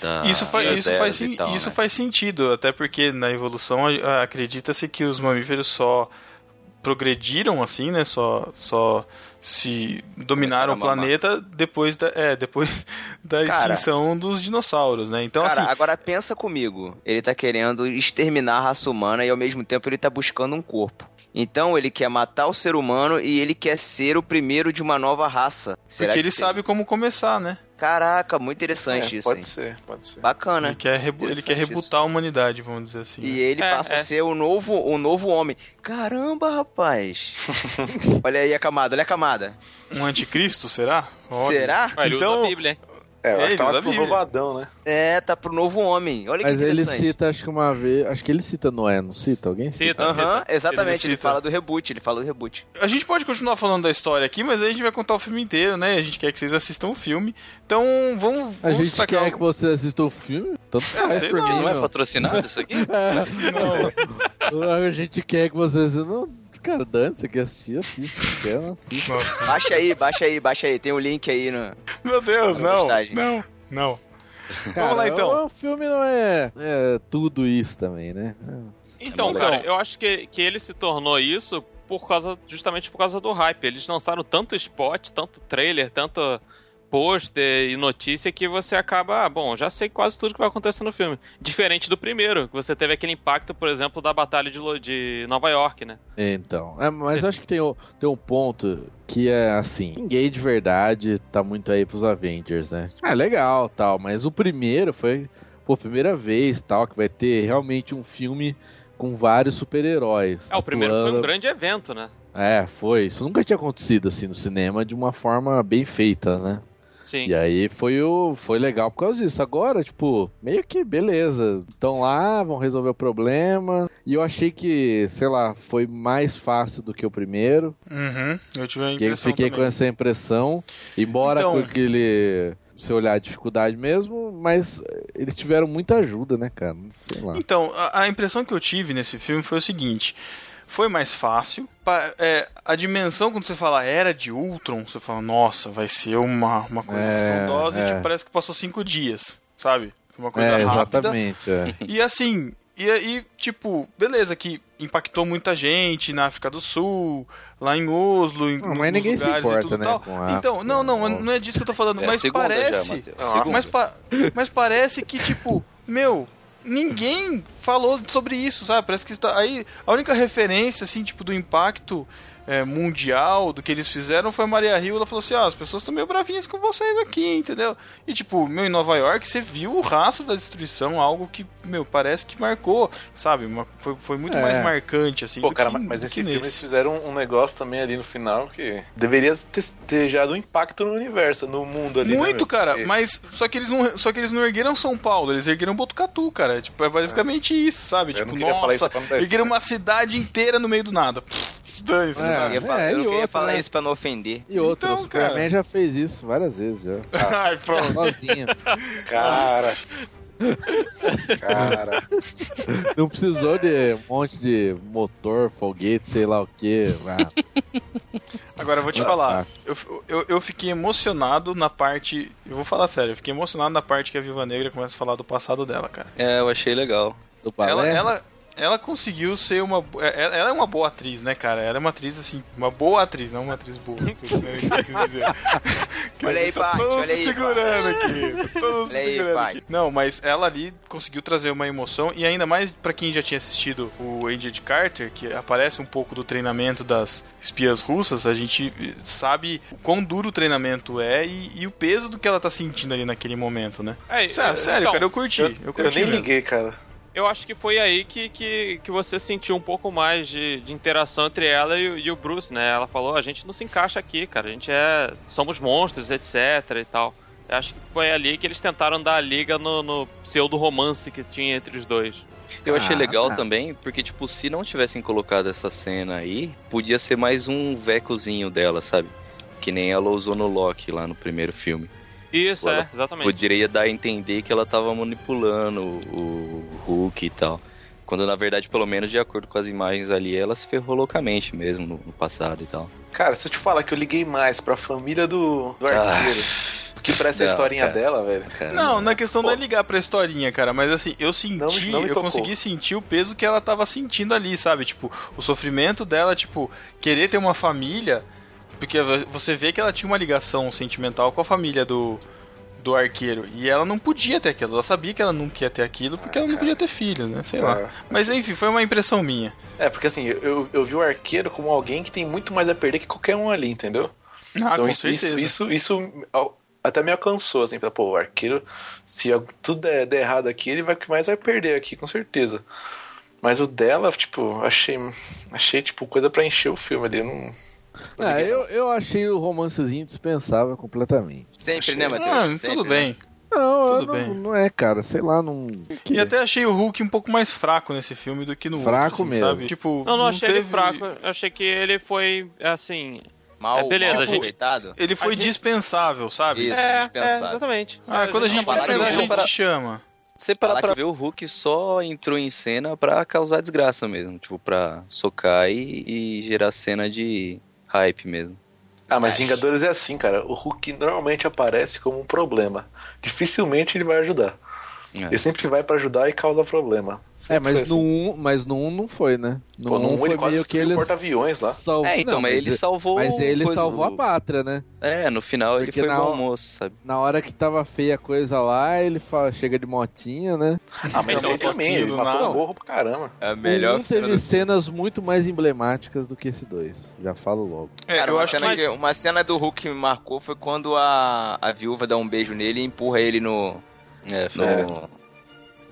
G: da
D: Isso, faz, isso, faz,
G: tal,
D: isso
G: né?
D: faz sentido, até porque na evolução acredita-se que os mamíferos só progrediram assim, né? Só, só se dominaram o planeta depois da, é, depois da
B: Cara.
D: extinção dos dinossauros, né? Então,
B: Cara,
D: assim,
B: agora pensa comigo. Ele tá querendo exterminar a raça humana e ao mesmo tempo ele tá buscando um corpo. Então ele quer matar o ser humano e ele quer ser o primeiro de uma nova raça. Será
D: porque
B: que
D: ele
B: seria?
D: sabe como começar, né?
B: Caraca, muito interessante
E: É,
B: isso.
E: pode
B: hein?
E: ser, pode ser.
B: Bacana.
D: Ele quer, rebu- ele quer rebutar a humanidade, vamos dizer assim.
B: E
D: né?
B: ele
F: É,
B: passa
F: é.
B: a ser o novo, o novo homem. Caramba, rapaz. olha aí a camada, olha a camada.
D: Um anticristo, será? Olha.
B: Será?
F: Ah, ele
D: Então-
F: usa a Bíblia, hein?
E: É, eu
D: É,
E: acho que tá
D: ele
E: mais pro
D: a Bíblia.
E: novadão, né?
B: É, tá pro novo homem. Olha
C: Mas
B: que
C: ele
B: interessante.
C: cita, acho que uma vez. Acho que ele cita Noé, não cita? Alguém cita?
F: Cita,
B: Aham,
F: cita.
B: exatamente.
D: Ele
B: Ele fala do reboot, ele fala do reboot.
D: A gente pode continuar falando da história aqui, mas aí a gente vai contar o filme inteiro, né? A gente quer que vocês assistam o filme. Então, vamos.
C: A
D: vamos
C: gente
D: destacar
C: quer que você assista o filme? Tanto faz
D: sei
C: por
D: lá,
C: mim,
G: Não é patrocinado isso aqui?
C: Não. A gente quer que você assista. Não, cara, dane, você quer assistir, assiste. Quer, não assiste.
D: Nossa.
B: Baixa aí, baixa aí, baixa aí. Tem o link aí no.
D: Meu Deus,
B: Na
D: não.
B: postagem.
D: Não, não.
C: Cara,
D: lá, então.
C: O filme não é, é tudo isso também, né?
F: Então,
D: Então-
F: cara, eu acho que, que ele se tornou isso por causa, justamente por causa do hype. Eles lançaram tanto spot, tanto trailer, tanto pôster e notícia que você acaba, ah, bom, já sei quase tudo que vai acontecer no filme. Diferente do primeiro, que você teve aquele impacto, por exemplo, da Batalha de, Lo- de Nova York, né?
C: Então, é, mas acho que tem, o- tem um ponto que é assim, ninguém de verdade tá muito aí pros Avengers, né? Ah, legal, tal, mas o primeiro foi por primeira vez, tal, que vai ter realmente um filme com vários super-heróis.
F: É, o primeiro foi um grande evento, né?
C: É, foi. Isso nunca tinha acontecido assim no cinema de uma forma bem feita, né?
F: Sim.
C: E aí foi o foi legal por causa disso. Agora, tipo, meio que beleza. Estão lá, vão resolver o problema. E eu achei que, sei lá, foi mais fácil do que o primeiro.
D: Uhum. Eu tive a
C: Que eu
D: impressão
C: fiquei
D: também.
C: com essa impressão. Embora
D: Então-
C: com aquele. Se olhar a dificuldade mesmo, mas eles tiveram muita ajuda, né, cara? Sei lá.
D: Então, a, a impressão que eu tive nesse filme foi o seguinte: foi mais fácil. É, a dimensão, quando você fala era de Ultron, você fala, nossa, vai ser uma, uma coisa
C: É,
D: estrondosa e
C: é.
D: tipo, parece que passou cinco dias, sabe? Foi uma coisa
C: É,
D: rápida.
C: exatamente. É.
D: E assim, e aí, tipo, beleza, que impactou muita gente na África do Sul, lá em Oslo, em
C: Não, mas ninguém se
D: lugares e
C: importa,
D: tudo
C: né,
D: tal.
C: com a
D: Então, não, não, não é disso que eu tô falando,
G: É
D: mas
G: já,
D: parece.
G: Segunda.
D: mas, pa- mas parece que, tipo, meu, ninguém falou sobre isso, sabe? Parece que está. Aí, a única referência, assim, tipo, do impacto é, mundial do que eles fizeram foi a Maria Rio. Ela falou assim: ah, as pessoas estão meio bravinhas com vocês aqui, entendeu? E, tipo, meu, em Nova York, você viu o rastro da destruição, algo que, meu, parece que marcou, sabe? Uma- foi, foi muito
C: É.
D: mais marcante, assim.
E: Pô, cara,
D: que-
E: mas nesse
D: que
E: filme eles fizeram um negócio também ali no final que deveria ter, ter gerado um impacto no universo, no mundo ali. né,
D: Muito,
E: meu?
D: cara,
E: Porque-
D: mas só que eles não, só que eles não ergueram São Paulo, eles ergueram Botucatu, cara. Tipo, é basicamente isso, sabe?
E: Eu
D: tipo,
E: não queria falar isso
D: nossa, ergueram uma cidade inteira no meio do nada. Dane-se,
C: É.
B: Eu ia, falar,
C: É,
B: eu não queria
C: outra,
B: falar
C: né?
B: isso pra não ofender.
C: E outro,
D: Então,
C: o Superman
D: cara.
C: já fez isso várias vezes já.
D: Ai, pronto.
C: Sozinho.
E: Cara. Cara.
C: Não precisou de um monte de motor, foguete, sei lá o que.
D: Agora eu vou te
C: Ah,
D: falar.
C: tá.
D: Eu, eu, eu fiquei emocionado na parte. Eu vou falar sério, eu fiquei emocionado na parte que a Viva Negra começa a falar do passado dela, cara.
G: É, eu achei legal.
C: Do balé.
D: ela, ela conseguiu ser uma. é- Ela é uma boa atriz, né, cara? Ela é uma atriz, assim, uma boa atriz, não uma atriz boa. né, que eu quis dizer.
B: Olha aí, Paty, olha aí,
D: segurando aqui.
B: Olha aí,
D: segurando
B: Paty.
D: aqui. Não, mas ela ali conseguiu trazer uma emoção e ainda mais pra quem já tinha assistido o Agent Carter, que aparece um pouco do treinamento das espias russas, a gente sabe o quão duro o treinamento é e, e o peso do que ela tá sentindo ali naquele momento, né?
F: É,
D: Sério, sério,
F: então,
D: cara, eu curti.
E: Eu,
D: Eu,
E: eu
D: curti
E: nem
D: mesmo.
E: liguei, cara.
F: Eu acho que foi aí que, que, que você sentiu um pouco mais de, de interação entre ela e, o- e o Bruce, né? Ela falou, a gente não se encaixa aqui, cara. A gente é. Somos monstros, etc e tal. Eu acho que foi ali que eles tentaram dar a liga no, no pseudo-romance que tinha entre os dois.
G: Eu achei
C: Ah,
G: legal
C: tá.
G: também, porque, tipo, se não tivessem colocado essa cena aí, podia ser mais um vecozinho dela, sabe? Que nem ela usou no Loki lá no primeiro filme.
F: Isso,
G: Ela
F: é, exatamente.
G: Poderia dar a entender que ela tava manipulando o o Hulk e tal. Quando na verdade, pelo menos de acordo com as imagens ali, ela se ferrou loucamente mesmo no, no passado e tal.
E: Cara, se eu te falar que eu liguei mais pra família do, do
G: Ah.
E: arqueiro que pra essa
G: Não,
E: historinha
G: cara.
E: dela, velho.
G: Cara,
D: Não, na questão não é ligar pra historinha, cara, mas assim, eu senti,
E: Não não
D: eu consegui sentir o peso que ela tava sentindo ali, sabe? Tipo, o sofrimento dela, tipo, querer ter uma família, porque você vê que ela tinha uma ligação sentimental com a família do, do arqueiro, e ela não podia ter aquilo, ela sabia que ela não queria ter aquilo, porque ela não podia ter filhos, né? Sei lá.
E: É.
D: Mas enfim, foi uma impressão minha.
E: É, porque assim, eu, eu vi o arqueiro como alguém que tem muito mais a perder que qualquer um ali, entendeu?
D: Ah,
E: então isso, isso, isso, isso até me alcançou, assim, pô, o arqueiro, se tudo der, der errado aqui, ele vai que mais vai perder aqui, com certeza. Mas o dela, tipo, achei, achei tipo, coisa pra encher o filme ali, eu não... não
C: Ah, eu, eu achei o romancezinho dispensável completamente.
B: Sempre, né,
D: Ah,
B: Matheus? Sempre,
D: tudo
B: né?
D: bem.
C: Não,
D: Tudo
C: não,
D: bem.
C: não é, cara. Sei lá, não.
D: E até achei o Hulk um pouco mais fraco nesse filme do que no
C: Fraco
D: outro, assim,
C: mesmo.
D: sabe? Tipo,
F: Não, não achei ele
D: teve-
F: fraco. Eu achei que ele foi, assim...
B: Mal,
F: É, beleza,
B: mal
F: a gente-.
D: Ele foi
F: gente-
D: dispensável, sabe?
B: Isso,
F: é, é,
B: dispensável.
F: exatamente.
D: Ah, quando a gente precisar, a gente
G: parar-
D: chama.
G: Você parar
B: Falar
G: pra ver, o Hulk só entrou em cena pra causar desgraça mesmo. Tipo, pra socar e, e gerar cena de hype mesmo.
E: Ah, mas Vingadores é assim, cara. O Hulk normalmente aparece como um problema. Dificilmente ele vai ajudar.
G: É.
E: Ele sempre vai pra ajudar e causa problema.
C: É,
E: Sempre foi
C: mas no,
E: assim.
C: 1, mas no 1 não foi, né? No
E: Pô, no
C: 1
E: um
C: foi
E: ele quase
C: meio que ele
E: o porta-aviões lá.
C: salvou-
G: É, então,
C: não,
G: mas ele salvou.
C: Mas ele
G: coisa-
C: salvou a pátria, né?
G: É, no final ele
C: Porque
G: foi
C: na
G: bom moço, sabe?
C: Na hora que tava feia a coisa lá, ele fala, chega de motinha, né?
E: Ah, mas
D: Então,
E: ele também,
D: pouquinho
E: ele matou
D: nada.
E: o morro pra caramba.
B: É a melhor
C: 1
B: cena
C: teve
B: do
C: cenas muito mais emblemáticas do que esse 2. Já falo logo.
D: É,
B: Cara,
D: eu
B: uma,
D: acho
B: cena que, uma cena do Hulk que me marcou foi quando a, a viúva dá um beijo nele e empurra ele no.
G: É, foi
B: no,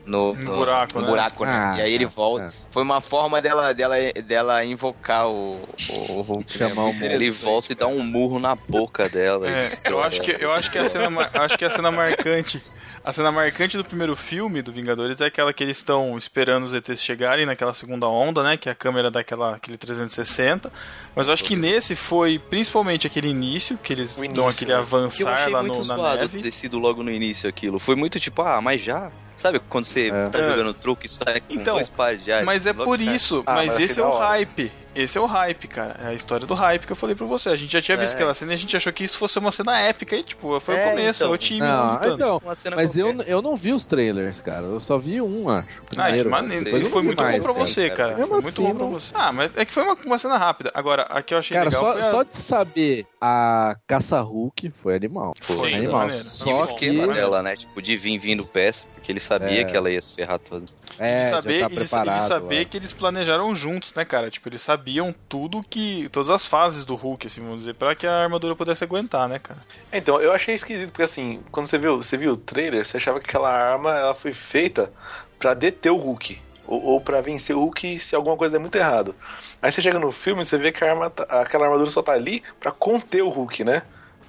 B: no,
D: No buraco,
B: no
D: né?
B: buraco, né?
C: Ah,
B: e aí ele
C: tá,
B: volta.
C: tá.
B: Foi uma forma dela, dela, dela invocar o, o, o Hulk. né?
C: Chamar o
G: Ele volta e dá um murro na boca dela.
D: É, eu acho que eu acho que a cena acho que a cena marcante a cena marcante do primeiro filme do Vingadores é aquela que eles estão esperando os ETs chegarem naquela segunda onda, né, que é a câmera daquela aquele 360. Mas eu acho que nesse foi principalmente aquele início que eles
E: O
D: dão
E: início,
D: aquele?
G: Que eu
D: avançar
G: achei
D: lá
G: muito
D: no, na neve.
G: ter sido logo no início aquilo. Foi muito tipo, ah, mas já? Sabe quando você
C: É.
G: tá
D: É.
G: jogando truque e sai com
D: Então,
G: dois pares de ar?
D: Mas é por isso,
E: Ah,
D: mas
E: mas
D: esse é o
E: hora.
D: hype. Esse é o hype, cara. É a história do hype que eu falei pra você. A gente já tinha visto
G: É.
D: aquela cena e a gente achou que isso fosse uma cena épica e, tipo, foi
G: É,
D: o começo,
G: então.
D: o time
C: Não,
D: lutando.
C: então, mas eu,
G: qualquer.
C: eu não vi os trailers, cara. Eu só vi um, acho.
D: Ah, que
C: Primeiro,
D: maneiro.
C: Depois eu
D: Isso foi muito
C: mais,
D: bom pra
C: cara.
D: você, cara.
C: Mesmo
D: Foi muito
C: assim,
D: bom pra você. Ah, mas é que foi uma, uma cena rápida. Agora, a que eu achei
C: Cara,
D: legal
C: só,
D: foi a...
C: só de saber a caça-Hulk foi animal.
G: Foi,
F: Sim,
C: animal.
D: maneiro.
G: E o
C: Só
G: esquema
C: que...
G: dela, né? Tipo, de vir vindo peça, porque ele sabia
C: É.
G: que ela ia se ferrar toda.
C: É,
D: de
C: já
D: saber,
C: tá
D: e de- e de
C: preparado.
D: saber
C: ó.
D: que eles planejaram juntos, né, cara? Tipo, eles sabiam tudo que. Todas as fases do Hulk, assim, vamos dizer, pra que a armadura pudesse aguentar, né, cara?
E: Então, eu achei esquisito, porque assim, quando você viu, você viu o trailer, você achava que aquela arma ela foi feita pra deter o Hulk. Ou, ou pra vencer o Hulk se alguma coisa der muito errado. Aí você chega no filme e você vê que a arma, tá- aquela armadura só tá ali pra conter o Hulk, né?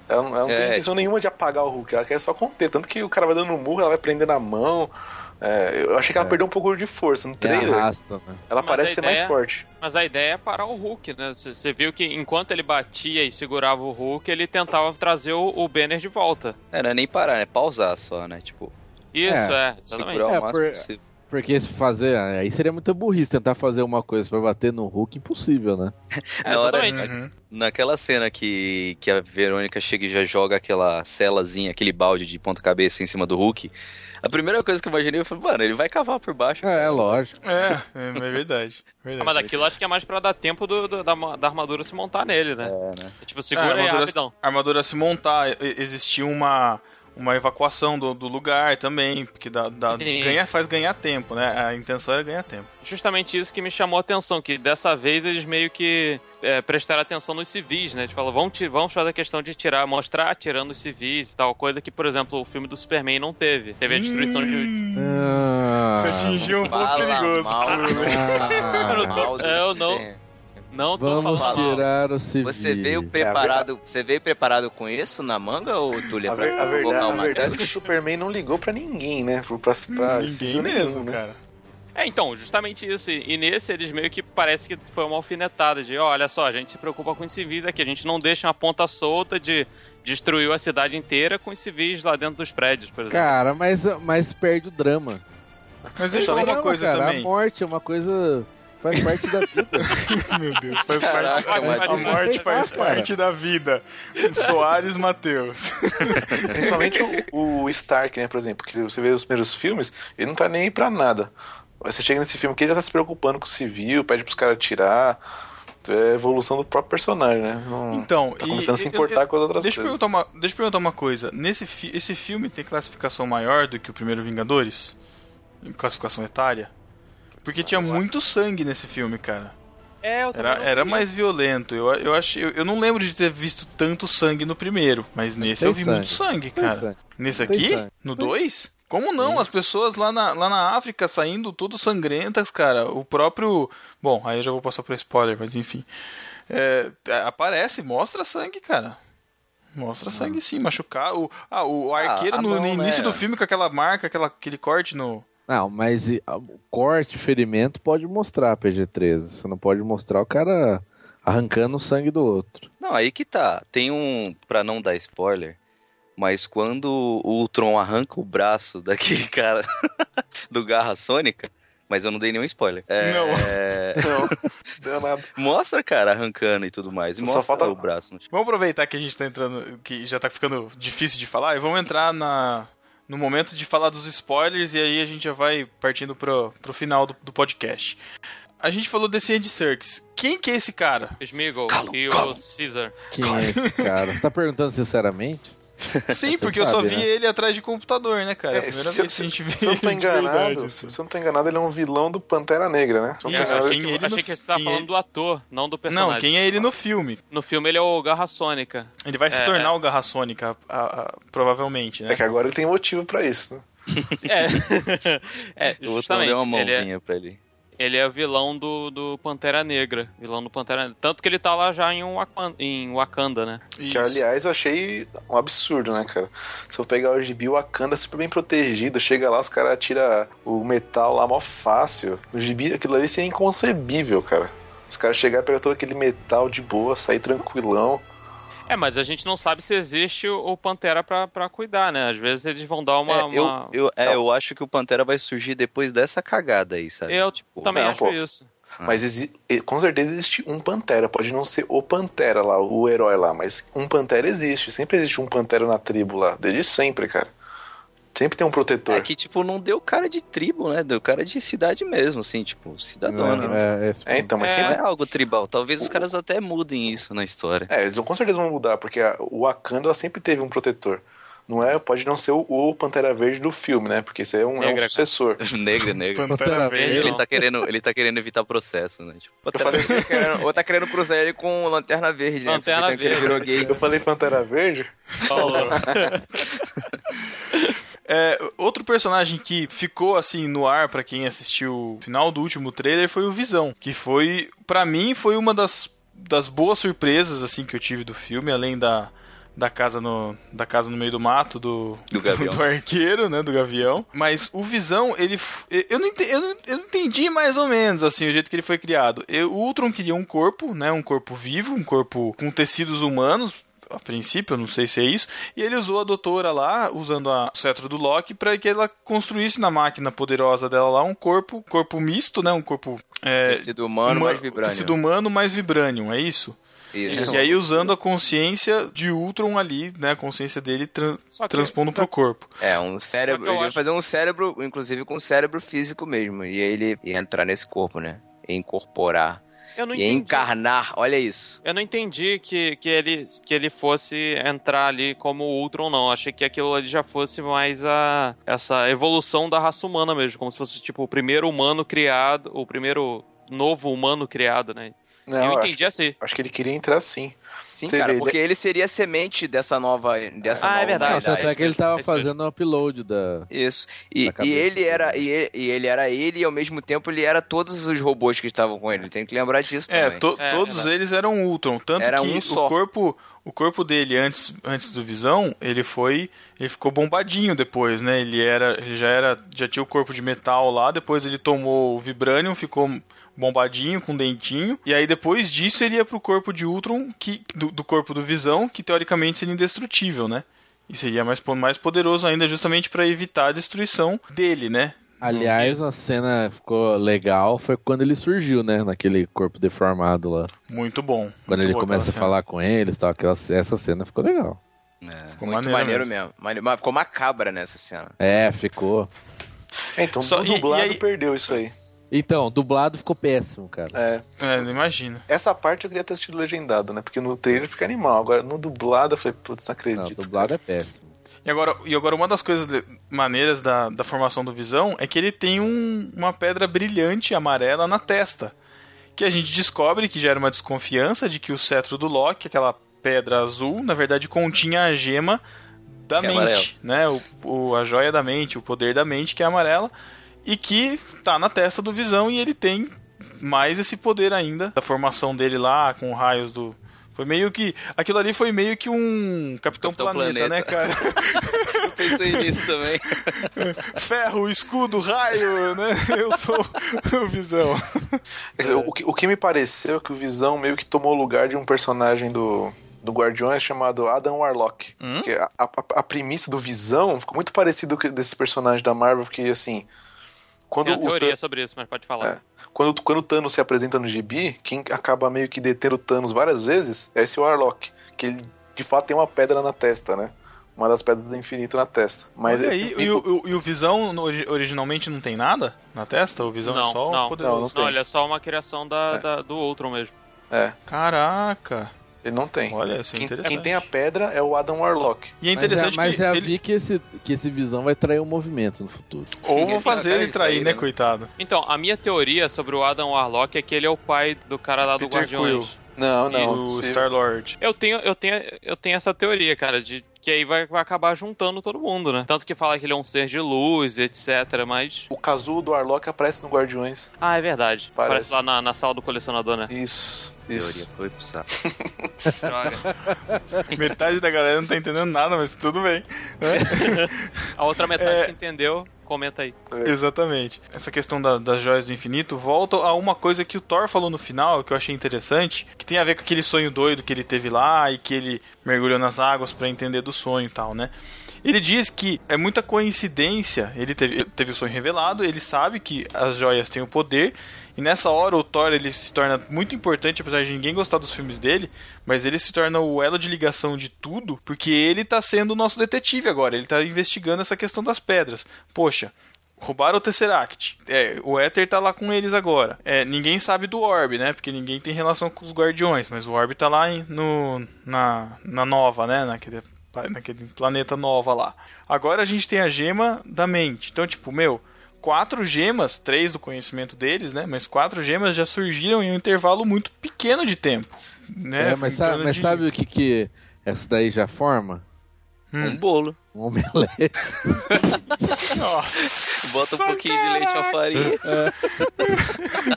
E: Ela, não- ela não tem
G: É,
E: intenção nenhuma de apagar o Hulk, ela quer só conter. Tanto que o cara vai dando um murro, ela vai prender na mão. É, eu achei que ela
C: É.
E: perdeu um pouco de força no
C: É
E: trailer.
C: arrasta, né?
E: Ela
F: Mas
E: parece
F: a
E: ser mais
F: ideia-
E: forte.
F: Mas a ideia é parar o Hulk, né? Você- viu que enquanto ele batia e segurava o Hulk, ele tentava trazer o, o Banner de volta.
G: É, não é nem parar, é pausar só, né? Tipo,
F: Isso,
C: É,
F: é,
G: segurar o
C: É,
G: máximo
C: por-
G: possível.
C: Porque se fazer. Aí seria muita burrice tentar fazer uma coisa pra bater no Hulk, impossível, né?
F: É,
G: Na hora-
F: exatamente.
D: Uhum.
G: Naquela cena que, que a Verônica chega e já joga aquela celazinha, aquele balde de ponta-cabeça em cima do Hulk, a primeira coisa que eu imaginei eu falei, mano, ele vai cavar por baixo.
C: É, é lógico.
D: É, é, é verdade.
F: Ah,
D: verdade.
F: mas aquilo acho que é mais pra dar tempo do- do- da, da armadura se montar nele, né?
G: É, né?
F: Tipo, segura
D: É,
F: aí
D: armadura-
F: rapidão.
D: a armadura se montar, existia uma, uma evacuação do, do lugar também, porque dá, dá- ganha, faz ganhar tempo, né? A intenção era ganhar tempo.
F: Justamente isso que me chamou a atenção, que dessa vez eles meio que é, prestaram atenção nos civis, né? Tipo, vamos, vamos fazer a questão de tirar, mostrar atirando os civis e tal, coisa que, por exemplo, o filme do Superman não teve. Teve a destruição de...
C: Ah,
D: Você atingiu um ponto perigoso.
B: mal,
C: Ah,
B: mal do
F: Eu não-. Não tô
C: Vamos
F: falando
C: tirar o civil.
B: Você veio preparado, você veio preparado com isso na manga ou Túlio?
E: A, ver- a verdade, a verdade é que o Superman não ligou pra ninguém, né? Esse
D: Ninguém
E: filme
D: mesmo,
E: né?
D: cara.
F: É, então, justamente isso. E nesse eles meio que parece que foi uma alfinetada de, olha só, a gente se preocupa com os civis aqui, a gente não deixa uma ponta solta de destruiu a cidade inteira com os civis lá dentro dos prédios, por exemplo.
C: Cara, mas, mas perde o drama.
D: Mas deixa eu falar uma coisa
C: cara,
D: também.
C: A morte é uma coisa. faz parte da vida.
D: Meu Deus, faz
B: Caraca,
D: parte,
B: mas
D: a, morte faz parte da vida. Soares Matheus.
E: Principalmente o, o Stark, né, por exemplo, que você vê os primeiros filmes, ele não tá nem aí pra nada. Você chega nesse filme que ele já tá se preocupando com o civil, pede pros caras atirar. É a evolução do próprio personagem, né? Não-
D: Então,
E: tá
D: e-
E: começando a se
D: eu-
E: importar
D: eu-
E: com as outras
D: Deixa eu,
E: coisas.
D: perguntar uma, deixa eu perguntar uma coisa. Nesse fi- esse filme tem classificação maior do que o primeiro Vingadores? Em classificação etária? Porque tinha muito sangue nesse filme, cara.
F: É, eu
D: Era, era mais violento. Eu, eu, achei, eu, eu não lembro de ter visto tanto sangue no primeiro, mas nesse
C: Tem
D: eu vi muito
C: sangue.
D: sangue,
C: Tem
D: cara.
C: sangue.
D: Nesse aqui?
C: sangue.
D: No
C: Tem.
D: 2? Como não? As pessoas lá na, lá na África saindo tudo sangrentas, cara. O próprio. Bom, aí eu já vou passar pro spoiler, mas enfim. É, aparece, mostra sangue, cara. Mostra sangue sim, machucar. O, ah, o arqueiro
G: a
D: no, no início
G: né?
D: do filme com aquela marca, aquela, aquele corte no.
C: Não, mas e, a- o corte, ferimento pode mostrar PG-13. Você não pode mostrar o cara arrancando o sangue do outro.
G: Não, aí que tá. Tem um. Pra não dar spoiler, mas quando o Ultron arranca o braço daquele cara do Garra Sônica. Mas eu não dei nenhum spoiler. É,
D: Não.
E: Não, deu nada.
G: Mostra, cara, arrancando e tudo mais.
E: Só
G: Mostra
E: falta-
G: o braço.
D: Vamos aproveitar que a gente tá entrando. que já tá ficando difícil de falar e vamos entrar na. No momento de falar dos spoilers, e aí a gente já vai partindo pro, pro final do, do podcast. A gente falou desse Andy Serkis. Quem que é esse cara?
F: Smeagol
E: Calo,
F: e o Caesar.
C: Quem é esse cara? Você tá perguntando sinceramente?
D: Sim, porque eu só
C: sabe,
D: vi
C: né?
D: ele atrás de computador, né, cara? É a
E: É,
D: primeira
E: se, eu-
D: vez que a gente vê
E: se eu não tô enganado,
D: verdade, assim.
E: se eu não tô enganado, ele é um vilão do Pantera Negra, né? Se eu
F: Eu achei,
D: ele
F: achei
D: no-
F: que você tava falando
D: ele-
F: do ator, não do personagem.
D: Não, quem é ele no filme?
F: No filme ele é o Garra Sônica.
D: Ele vai se
F: É,
D: tornar
F: é.
D: o Garra Sônica, a- a- provavelmente, né?
E: É que agora ele tem motivo pra isso, né?
F: É, é
G: O Ultron
F: justamente.
G: deu uma
F: ele, é,
G: mãozinha pra ele.
F: Ele é vilão do, do Pantera Negra. Vilão do Pantera Negra. Tanto que ele tá lá já em, Wakan- em Wakanda, né?
E: Que,
D: Isso.
E: aliás, eu achei um absurdo, né, cara? Se eu pegar o gibi, o Wakanda é super bem protegido. Chega lá, os caras tiram o metal lá mó fácil. No gibi, aquilo ali seria inconcebível, cara. Os caras chegarem, pegar todo aquele metal de boa, sair tranquilão.
F: É, mas a gente não sabe se existe o Pantera pra, pra cuidar, né? Às vezes eles vão dar uma.
G: É, eu,
F: uma-
G: eu, é,
E: Não.
G: eu acho que o Pantera vai surgir depois dessa cagada aí, sabe?
F: Eu
G: Tipo,
F: também
E: não,
F: acho
E: pô.
F: isso.
E: Mas exi- e- com certeza existe um Pantera. Pode não ser o Pantera lá, o herói lá, mas um Pantera existe. Sempre existe um Pantera na tribo lá. Desde sempre, cara. Sempre tem um protetor.
G: É que, tipo, não deu cara de tribo, né? Deu cara de cidade mesmo, assim, tipo, cidadona.
C: É, é esse
E: É, então, mas
F: É.
G: Não
E: sempre
G: é algo tribal. Talvez os caras até mudem isso na história.
E: É, eles com certeza vão mudar, porque a- o Wakanda ela sempre teve um protetor. Não é, pode não ser o, o Pantera Verde do filme, né? Porque esse é um, é um
F: Negra,
E: sucessor.
G: negra, negra.
D: Pantera Verde.
G: Ele tá, querendo, ele tá querendo evitar processo, né? Tipo,
E: Eu falei,
B: querendo- Ou tá querendo cruzar ele com lanterna verde, né?
F: Lanterna
B: ele
F: verde.
B: virou gay.
E: eu falei Pantera Verde?
F: Falou.
D: É, outro personagem que ficou assim no ar pra quem assistiu o final do último trailer foi o Visão, que foi, pra mim, foi uma das, das boas surpresas assim que eu tive do filme, além da da casa no, da casa no meio do mato do,
G: Do
D: do arqueiro, né, do gavião. Mas o Visão, ele eu não, ente- eu, não, eu não entendi mais ou menos assim o jeito que ele foi criado. Eu- o Ultron queria um corpo, né, um corpo vivo, um corpo com tecidos humanos. A princípio, eu não sei se é isso. E ele usou a doutora lá, usando a- o cetro do Loki, para que ela construísse na máquina poderosa dela lá um corpo, corpo misto, né? Um corpo. É,
B: Tecido humano
D: uma-
B: mais vibrânio.
D: Tecido humano mais vibranium, é isso?
B: Isso.
D: E aí usando a consciência de Ultron ali, né? A consciência dele
F: Só que-
D: transpondo pro corpo.
B: É, um cérebro. Ele ia
F: acho-
B: fazer um cérebro, inclusive com um cérebro físico mesmo. E aí ele ia entrar nesse corpo, né? E incorporar.
F: Eu não
B: E
F: entendi.
B: encarnar. Olha isso.
F: Eu não entendi que, que, ele, que ele fosse entrar ali como Ultron, não. Achei que aquilo ali já fosse mais a essa evolução da raça humana mesmo. Como se fosse, tipo, o primeiro humano criado, o primeiro novo humano criado, né?
E: Não,
F: eu
E: acho,
F: entendi assim.
E: acho que ele queria entrar sim.
B: Sim,
E: Você
B: cara,
E: vê,
B: porque ele seria a semente dessa nova. Dessa
F: Ah, é
B: nova
F: verdade.
C: Não,
B: humanidade.
C: tanto é que ele tava
F: isso mesmo.
C: fazendo o upload da.
B: Isso. E,
C: Na
B: e ele era e ele, e ele era ele e ao mesmo tempo ele era todos os robôs que estavam com ele. Tem que lembrar disso
D: É,
B: também.
D: to-
F: É,
D: todos
F: verdade.
D: eles eram Ultron. Tanto
B: Era
D: que
B: um
D: o corpo. O corpo dele antes, antes do Visão, ele foi. Ele ficou bombadinho depois, né? Ele era. Ele já era. Já tinha o corpo de metal lá, depois ele tomou o Vibranium, ficou bombadinho, com dentinho. E aí depois disso ele ia pro corpo de Ultron, que, do, do corpo do Visão, que teoricamente seria indestrutível, né? E seria mais, mais poderoso ainda justamente pra evitar a destruição dele, né?
C: Aliás, a cena ficou legal foi quando ele surgiu, né? Naquele corpo deformado lá.
D: Muito bom.
C: Quando
D: Muito
C: ele começa a falar com eles e tal. Aquela, essa cena ficou legal.
G: É.
D: Ficou
B: Muito
D: maneiro
B: maneiro
D: mesmo.
B: mesmo. Mas ficou macabra nessa cena.
C: É, ficou.
E: Então
D: Só-
E: o
D: e- e
E: dublado
D: aí-
E: perdeu isso aí.
C: Então, dublado ficou péssimo, cara.
E: É,
D: É, não imagino.
E: essa parte eu queria ter assistido legendado, né? Porque no trailer fica animal. Agora no dublado eu falei, putz, não
C: Não,
E: acredito.
C: dublado é péssimo.
D: E agora, e agora uma das coisas de- maneiras da, da formação do Visão é que ele tem um- uma pedra brilhante amarela na testa. Que a gente descobre que já era uma desconfiança de que o cetro do Loki, aquela pedra azul, na verdade continha a gema da
G: Que é
D: mente, né? O, o- a joia da mente, o poder da mente, que é amarela, e que tá na testa do Visão e ele tem mais esse poder ainda da formação dele lá com raios do foi meio que aquilo ali foi meio que um Capitão,
G: Capitão
D: Planeta,
G: Planeta.
D: né, cara?
G: Eu pensei nisso também.
D: Ferro, escudo, raio, né? Eu sou o Visão.
E: O, que, o que me pareceu é que o Visão meio que tomou o lugar de um personagem do, do Guardiões chamado Adam Warlock.
D: Hum?
E: Porque a, a, a premissa do Visão ficou muito parecido com desse personagem da Marvel, porque assim. Quando
F: Tem uma
E: o,
F: teoria sobre isso, mas pode falar.
E: É. quando, quando o Thanos se apresenta no gibi, quem acaba meio que detendo o Thanos várias vezes é esse Warlock. Que ele de fato tem uma pedra na testa, né? Uma das pedras do infinito na testa. Mas é-
D: aí, e, o, e o Visão originalmente não tem nada na testa? O Visão é
F: Não,
D: só
F: não.
D: o poderoso.
E: Não, não tem.
F: Não, ele é só uma criação da,
E: É.
F: da- do Ultron mesmo.
E: é,
D: Caraca!
E: Ele não tem.
D: Olha, isso é
E: Quem,
D: interessante.
E: quem tem a pedra é o Adam Warlock.
D: E é
C: Mas
D: interessante
C: já, mas
D: que
C: já
D: ele...
C: vi que esse, que esse visão vai trair o movimento no futuro.
D: Ou vou fazer ele trair,
B: isso
D: né,
B: né?
D: coitado?
F: Então, a minha teoria sobre o Adam Warlock é que ele é o pai do cara lá do
D: Peter
F: Guardiões.
E: Não,
D: E
E: não.
D: o
E: se-
D: Star-Lord.
F: Eu tenho, eu tenho, eu tenho essa teoria, cara, de que aí vai, vai acabar juntando todo mundo, né? Tanto que fala que ele é um ser de luz, etc, mas...
E: O casulo do Warlock aparece no Guardiões.
F: Ah, é verdade.
E: Parece.
F: Parece lá na, na sala do colecionador, né?
E: Isso,
G: Teoria
E: isso.
G: foi pro saco.
D: Metade da galera não tá entendendo nada, mas tudo bem. né?
F: A outra metade
D: É.
F: que entendeu, comenta aí.
D: Exatamente. Essa questão da- das joias do infinito volta a uma coisa que o Thor falou no final, que eu achei interessante, que tem a ver com aquele sonho doido que ele teve lá e que ele mergulhou nas águas pra entender do sonho e tal, né? Ele diz que é muita coincidência, ele teve, teve o sonho revelado, ele sabe que as joias têm o poder, e nessa hora o Thor ele se torna muito importante, apesar de ninguém gostar dos filmes dele, mas ele se torna o elo de ligação de tudo, porque ele tá sendo o nosso detetive agora, ele tá investigando essa questão das pedras. Poxa, Roubaram o Tesseract. É, o Éter tá lá com eles agora. É, ninguém sabe do Orb, né? Porque ninguém tem relação com os Guardiões. Mas o Orb tá lá em- no, na, na Nova, né? Naquele, naquele planeta Nova lá. Agora a gente tem a gema da mente. Então, tipo, meu, quatro gemas, três do conhecimento deles, né? Mas quatro gemas já surgiram em um intervalo muito pequeno de tempo. Né?
C: É, mas sabe, mas
D: de-
C: sabe o que, que essa daí já forma?
D: Hum.
G: Um bolo.
C: Um omelete.
D: Nossa.
G: Bota um pouquinho de leite à farinha.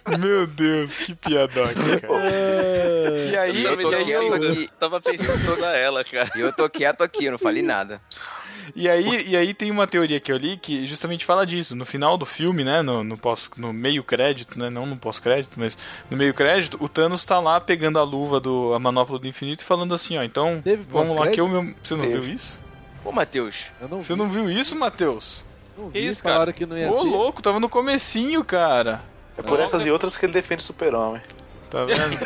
D: Meu Deus, que piadoca, cara. E aí,
B: Eu tô
D: e aí
B: aqui, eu.
G: Tava pensando toda ela, cara.
B: E eu tô quieto aqui, eu não falei nada.
D: E aí, e aí tem uma teoria que eu li que justamente fala disso. No final do filme, né, no, no, pós, no meio crédito, né, não no pós-crédito, mas no meio crédito, o Thanos tá lá pegando a luva do a manopla do infinito e falando assim, ó, então
C: Teve
D: vamos lá que eu meu... Você não
E: Teve.
D: viu isso?
B: Ô, Matheus,
C: Eu não
D: Você
C: vi,
D: não viu isso, Matheus?
C: não
F: Que
C: vi,
F: isso, cara?
C: que não ia
D: Ô,
C: ter.
D: louco, tava no comecinho, cara.
E: É por
F: Não,
E: essas e outras que ele defende o super-homem.
D: Tá vendo?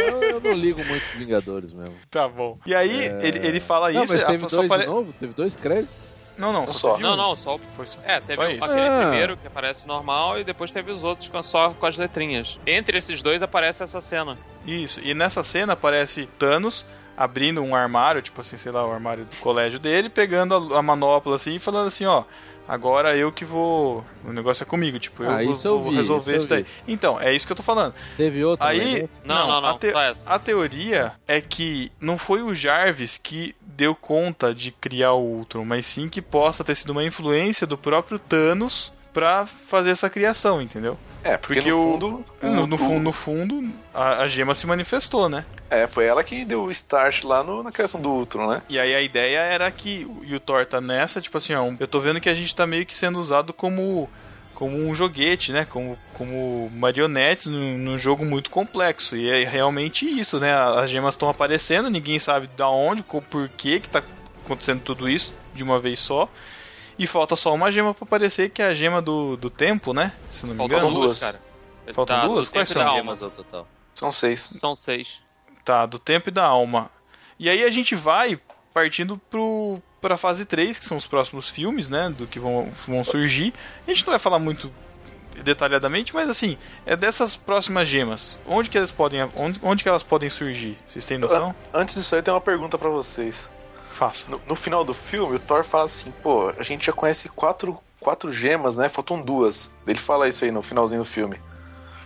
C: eu, eu não ligo muito Vingadores mesmo.
D: tá bom. E aí,
C: É.
D: ele, ele fala
C: não,
D: isso...
C: mas
D: a-
C: teve
D: só
C: dois
D: apare-
C: de novo? Teve dois créditos?
D: Não, não, só,
E: só.
D: teve
F: Não,
D: um.
F: não, só.
D: Foi só.
F: É, teve
D: Só
F: um-
D: isso.
F: aquele
C: Ah.
F: primeiro que aparece normal e depois teve os outros com, só com as letrinhas. Entre esses dois aparece essa cena.
D: Isso, e nessa cena aparece Thanos abrindo um armário, tipo assim, sei lá, o armário do colégio dele, pegando a, a manopla assim e falando assim, ó, agora eu que vou. O negócio é comigo, tipo, eu
C: Ah,
D: vou,
C: isso eu
D: vou
C: vi,
D: resolver
C: isso
D: isso, daí. Então, é isso que eu tô falando.
C: Teve outro
D: Aí.
C: né?
F: Não, não, não,
D: a, te- a teoria é que não foi o Jarvis que deu conta de criar o Ultron, mas sim que possa ter sido uma influência do próprio Thanos pra fazer essa criação, entendeu?
E: É, porque,
D: Porque
E: no fundo.
D: No,
E: o-
D: no fundo, no fundo a, a gema se manifestou, né?
E: É, foi ela que deu o start lá no- na criação do Ultron, né?
D: E aí a ideia era que o- e o Thor tá nessa, tipo assim, ó, eu tô vendo que a gente tá meio que sendo usado como como um joguete, né? Como, como marionetes num, num jogo muito complexo. E é realmente isso, né? As gemas estão aparecendo, ninguém sabe da onde, por que que tá acontecendo tudo isso de uma vez só. E falta só uma gema pra aparecer, que é a gema do, do tempo, né? Se não me
F: Faltam
D: engano.
E: Faltam
F: duas, cara.
D: Faltam
F: Tá,
D: duas?
F: do
D: Quais
F: tempo
D: são?
G: Gemas ao total.
E: São seis.
F: São seis.
D: Tá, do tempo e da alma. E aí a gente vai partindo pro, pra fase 3, que são os próximos filmes, né? Do que vão, vão surgir. A gente não vai falar muito detalhadamente, mas assim, é dessas próximas gemas. Onde que elas podem, onde, onde que elas podem surgir? Vocês têm noção?
E: Antes disso aí, tem uma pergunta pra vocês.
D: Faça.
E: No, no final do filme, o Thor fala assim: pô, a gente já conhece quatro, quatro gemas, né? Faltam duas. Ele fala isso aí no finalzinho do filme.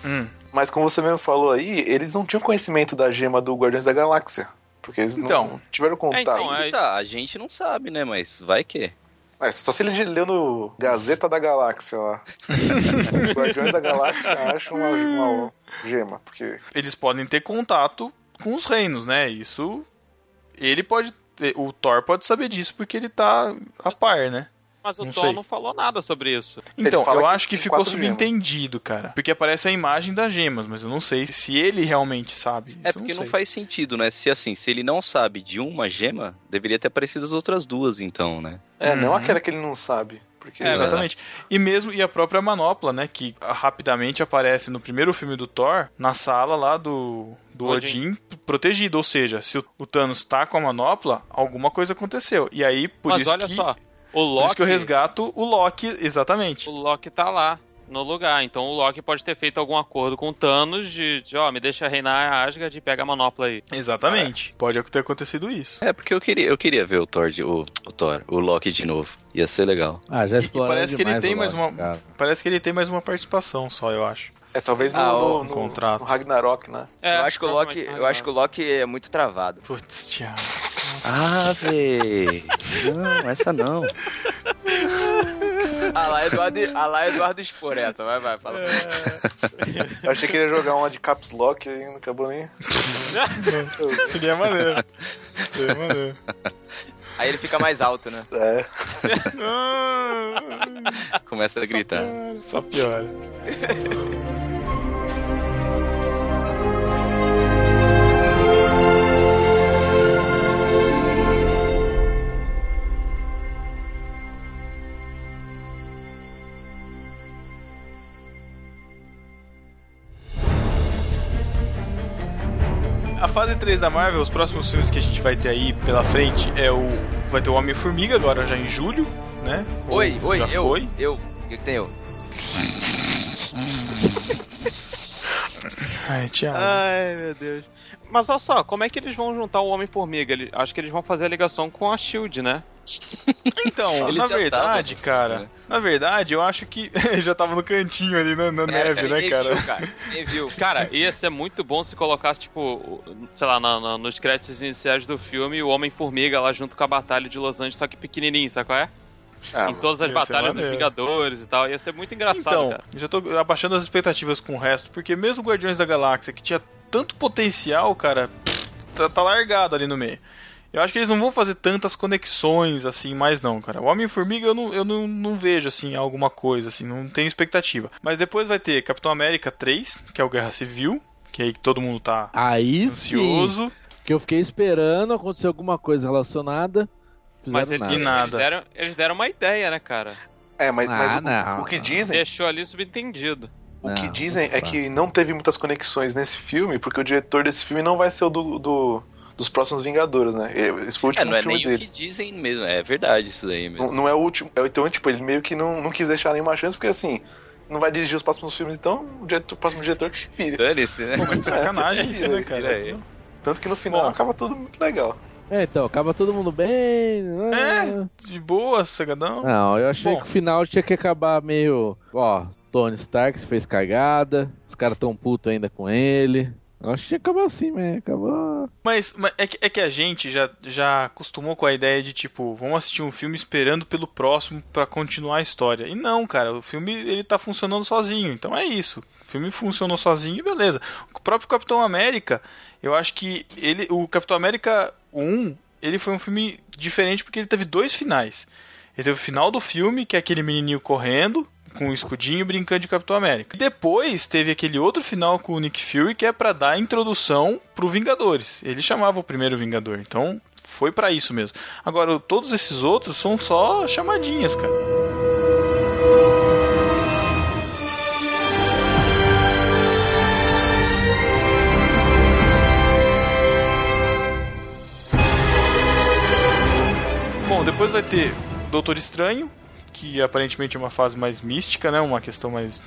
D: Hum.
E: Mas como você mesmo falou aí, eles não tinham conhecimento da gema do Guardiões da Galáxia. Porque eles
D: Então.
E: não tiveram contato.
F: então,
G: Aí
F: é-
G: tá, a gente não sabe, né? Mas vai que.
E: É, só se ele leu no Gazeta da Galáxia lá. Guardiões da Galáxia acham uma, uma gema. Porque.
D: Eles podem ter contato com os reinos, né? Isso. Ele pode. O Thor pode saber disso porque ele tá a par, né?
F: Mas o
D: Não
F: Thor
D: sei.
F: não falou nada sobre isso.
D: Então, eu
E: que
D: acho que ficou
E: quatro gemas.
D: subentendido, cara. Porque aparece a imagem das gemas, mas eu não sei se ele realmente sabe.
G: É porque não
D: sei.
G: faz sentido, né? Se assim, se ele não sabe de uma gema, deveria ter aparecido as outras duas, então, né?
E: É, não
D: Uhum.
E: aquela que ele não sabe. Porque
D: É, exatamente. E mesmo e a própria manopla, né, que rapidamente aparece no primeiro filme do Thor, na sala lá do do
F: Odin.
D: Odin, protegido, ou seja, se o, Thanos tá com a manopla, alguma coisa aconteceu. E aí por
F: Mas
D: isso
F: olha
D: que
F: só, o
D: por
F: Loki,
D: isso que eu resgato o Loki, exatamente.
F: o Loki tá lá no lugar. Então o Loki pode ter feito algum acordo com o Thanos de, de, ó, me deixa reinar a Asgard e pega a manopla aí.
D: Exatamente. Pode ter acontecido isso.
G: É, porque eu queria, eu queria ver o Thor, de- o, o Thor, o Loki de novo. Ia ser legal.
C: Ah, já
D: E
C: exploraram
D: parece que ele tem mais
C: Loki,
D: uma
C: cara.
D: parece que ele tem mais uma participação só, eu acho.
E: É, talvez no,
B: Ah,
E: no, no-
D: contrato.
E: no Ragnarok, né?
F: É,
B: eu, acho que o Loki, eu acho que o Loki é muito travado.
D: Putz, Thiago.
G: Ah, véi. Não, essa não.
B: Ah lá, Eduardo, ah lá, Eduardo expor essa. Vai, vai, fala.
E: Eu achei que ele ia jogar uma de Caps Lock e não acabou nem.
D: Seria maneiro. Seria maneiro.
B: Aí ele fica mais alto, né?
E: É.
G: Começa a gritar.
D: Só piora. A fase 3 da Marvel, os próximos filmes que a gente vai ter aí pela frente é o. Vai ter o Homem-Formiga agora já em julho, né? Ou
B: Oi, oi,
D: já
B: eu.
D: foi.
B: Eu. O que, que tem eu?
D: Ai, Thiago.
F: Ai, meu Deus. Mas olha só, como é que eles vão juntar o Homem-Formiga? Ele- Acho que eles vão fazer a ligação com a SHIELD, né?
D: Então,
G: Eles
D: na verdade,
G: tavam,
D: cara,
G: né?
D: na verdade, eu acho que já tava no cantinho ali na, na neve, né,
B: ninguém
D: cara?
B: Viu, cara? Ninguém viu.
F: Cara, ia ser muito bom se colocasse, tipo, sei lá, na- na- nos créditos iniciais do filme, o Homem-Formiga lá junto com a Batalha de Los Angeles, só que pequenininho, sabe qual é?
E: Ah,
F: em todas as batalhas dos. Vingadores e tal. Ia ser muito engraçado,
D: Então,
F: cara.
D: já tô abaixando as expectativas com o resto, porque mesmo Guardiões da Galáxia, que tinha tanto potencial, cara, tá, tá largado ali no meio. Eu acho que eles não vão fazer tantas conexões assim mais não, cara. O Homem-Formiga eu, não, eu não, não vejo assim alguma coisa assim, não tenho expectativa. Mas depois vai ter Capitão América 3, que é o Guerra Civil, que é aí que todo mundo tá
C: Aí sim,
D: ansioso.
C: que eu fiquei esperando acontecer alguma coisa relacionada.
F: Mas ele-
C: nada.
D: E nada.
F: Eles, deram, eles deram uma ideia, né, cara?
E: É, mas, mas
C: Ah,
E: o-
C: não.
E: o, que dizem,
F: Deixou ali subentendido.
E: o que
C: Não,
E: dizem é que não teve muitas conexões nesse filme, porque o diretor desse filme não vai ser o do, do- dos próximos Vingadores, né? Esse foi o
G: É,
E: último
G: não é
E: filme
G: nem o
E: dele.
G: que dizem mesmo. É verdade isso daí mesmo.
E: Não, não é o último. é, Então, tipo, ele meio que não, não quis deixar nenhuma chance, porque assim, não vai dirigir os próximos filmes, então o, diretor- o próximo diretor que se vire.
G: Dane-se, né?
D: Pô, mas que sacanagem isso, né, cara?
E: Tanto que no final
D: Bom.
E: acaba tudo muito legal.
C: É, então, acaba todo mundo bem. né?
D: De boa, cegadão.
C: Não, eu achei
D: Bom.
C: que o final tinha que acabar meio. Ó, Tony Stark se fez cagada, os caras tão putos ainda com ele. Eu acho que acabar assim, né? Acabou.
D: Mas, mas é, que, é que a gente já, já acostumou com a ideia de, tipo, vamos assistir um filme esperando pelo próximo pra continuar a história. E não, cara, o filme ele tá funcionando sozinho, então é isso. Filme funcionou sozinho e beleza. O próprio Capitão América, eu acho que ele, o Capitão América 1, ele foi um filme diferente porque ele teve dois finais. Ele teve o final do filme, que é aquele menininho correndo, com o escudinho brincando de Capitão América. Depois teve aquele outro final com o Nick Fury, que é pra dar a introdução pro Vingadores. Ele chamava o primeiro Vingador, então foi pra isso mesmo. Agora, todos esses outros são só chamadinhas, cara. Depois vai ter Doutor Estranho, que aparentemente é uma fase mais mística, né? Uma questão mais,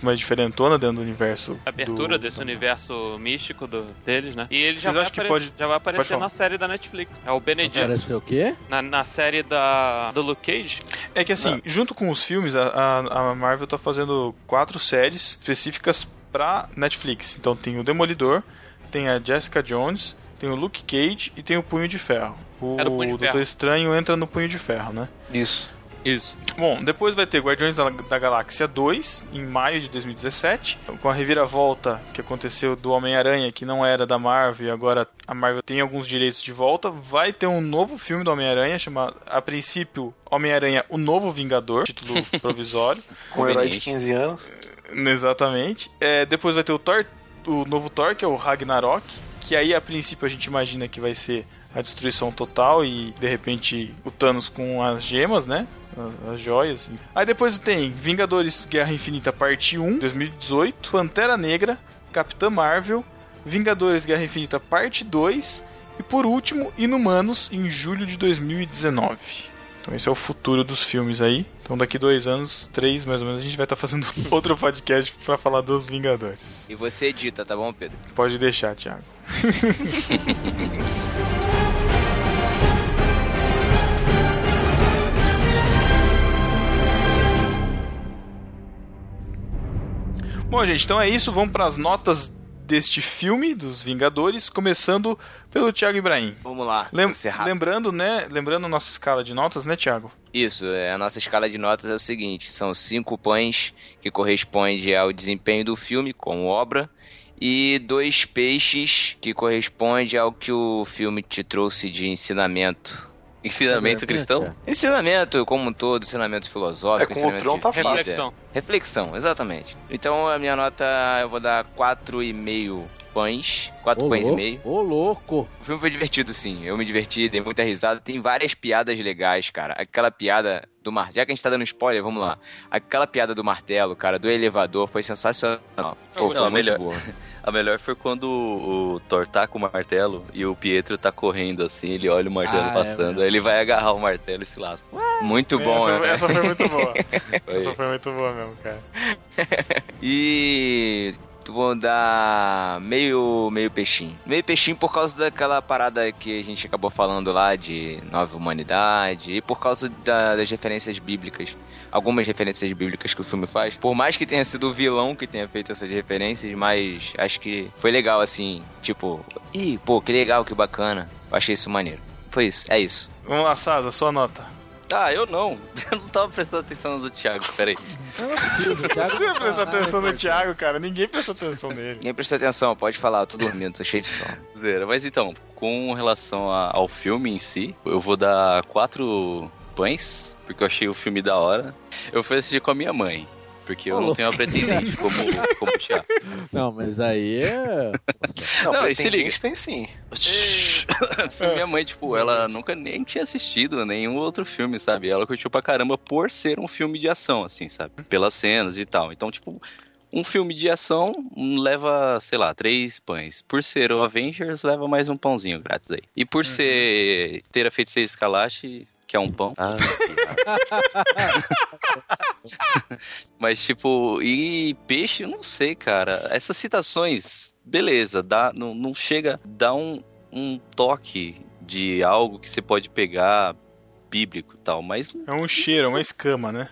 D: mais diferentona dentro do universo.
F: Abertura
D: do-
F: desse universo místico do, deles, né? E ele já
D: Vocês
F: vai,
D: acham que
F: aparecer,
D: pode-
F: já vai aparecer na série da Netflix. É o Benedict.
C: Pareceu o quê?
F: Na, na série da, do Luke Cage.
D: É que assim, junto com os filmes, a, a, a Marvel tá fazendo quatro séries específicas pra Netflix. Então tem o Demolidor, tem a Jessica Jones, tem o Luke Cage e tem o Punho de Ferro. O
F: do Punho de
D: Doutor
F: Ferro.
D: Estranho entra no Punho de Ferro, né?
E: Isso.
F: Isso.
D: Bom, depois vai ter Guardiões da, da Galáxia 2, em maio de 2017, com a reviravolta que aconteceu do Homem-Aranha, que não era da Marvel, e agora a Marvel tem alguns direitos de volta. Vai ter um novo filme do Homem-Aranha, chamado, a princípio, Homem-Aranha, o Novo Vingador, título provisório.
E: Com um herói de
G: Conveniente.
E: 15 anos.
D: Exatamente. É, depois vai ter o Thor, o novo Thor, que é o Ragnarok, que aí a princípio a gente imagina que vai ser a destruição total e de repente o Thanos com as gemas, né? As, as joias. Aí depois tem Vingadores Guerra Infinita Parte 1, 2018, Pantera Negra, Capitã Marvel, Vingadores Guerra Infinita Parte 2 e por último Inumanos em julho de 2019. Então esse é o futuro dos filmes aí. Então daqui dois anos, três mais ou menos, a gente vai estar fazendo outro podcast pra falar dos Vingadores.
B: E você edita, tá bom, Pedro?
D: Pode deixar, Thiago. Bom, gente, então é isso. Vamos para as notas deste filme dos Vingadores, começando pelo Thiago Ibrahim.
B: Vamos lá,
D: Lem- lembrando, né? Lembrando nossa escala de notas, né, Thiago?
B: Isso, é, a nossa escala de notas é o seguinte: são cinco pães que corresponde ao desempenho do filme como obra, e dois peixes que corresponde ao que o filme te trouxe de ensinamento.
G: Ensinamento cristão?
B: Ensinamento como um todo, ensinamento filosófico,
E: É, com o
B: ensinamento
E: Tron tá fácil.
F: Reflexão.
B: Reflexão, exatamente. Então a minha nota eu vou dar 4,5 pães. 4
C: Ô,
B: pães e meio.
C: Ô, louco.
B: O filme foi divertido, sim. Eu me diverti, dei muita risada. Tem várias piadas legais, cara. Aquela piada do martelo. Já que a gente tá dando spoiler, vamos lá. Aquela piada do martelo, cara, do elevador, foi sensacional. Pô,
G: Não,
B: foi muito
G: melhor.
B: boa.
G: A melhor foi quando o o Thor tá com o martelo e o Pietro tá correndo assim, ele olha o martelo
C: Ah, é
G: passando,
C: mesmo.
G: aí ele vai agarrar o martelo e se lasca.
B: Muito bom,
D: essa,
B: né?
D: essa foi muito boa. Essa foi muito boa mesmo, cara.
B: E vou dar meio, meio peixinho. Meio peixinho por causa daquela parada que a gente acabou falando lá de nova humanidade e por causa da- das referências bíblicas. Algumas referências bíblicas que o filme faz. Por mais que tenha sido o vilão que tenha feito essas referências, mas acho que foi legal assim. Tipo, ih, pô, que legal, que bacana. Eu achei isso maneiro. Foi isso, é isso.
D: Vamos lá, Sasa, sua nota.
G: Ah, eu não. Eu não tava prestando atenção no do Thiago, peraí.
D: Você prestar atenção no Thiago, cara. Ninguém prestou atenção nele.
B: Ninguém prestou atenção, pode falar, eu tô dormindo, tô cheio de sono.
G: Zero. Mas então, com relação a- ao filme em si, eu vou dar quatro pães, porque eu achei o filme da hora. Eu fui assistir com a minha mãe, porque eu não tenho uma pretendente como, como o Thiago.
C: Não, mas aí é.
E: Não,
G: Não, se
E: tem sim.
G: Foi minha mãe, tipo, ela nunca nem tinha assistido nenhum outro filme, sabe? Ela curtiu pra caramba por ser um filme de ação, assim, sabe? Pelas cenas e tal. Então, tipo, um filme de ação leva, sei lá, três pães. Por ser o Avengers, leva mais um pãozinho grátis aí. E por ser ter a feiticeira Escalache, que é um pão. Ah, Mas, tipo, e peixe, eu não sei, cara. Essas citações, beleza, dá, não, não chega, dá um, um toque de algo que você pode pegar bíblico e tal, mas
D: É um cheiro, é uma escama, né?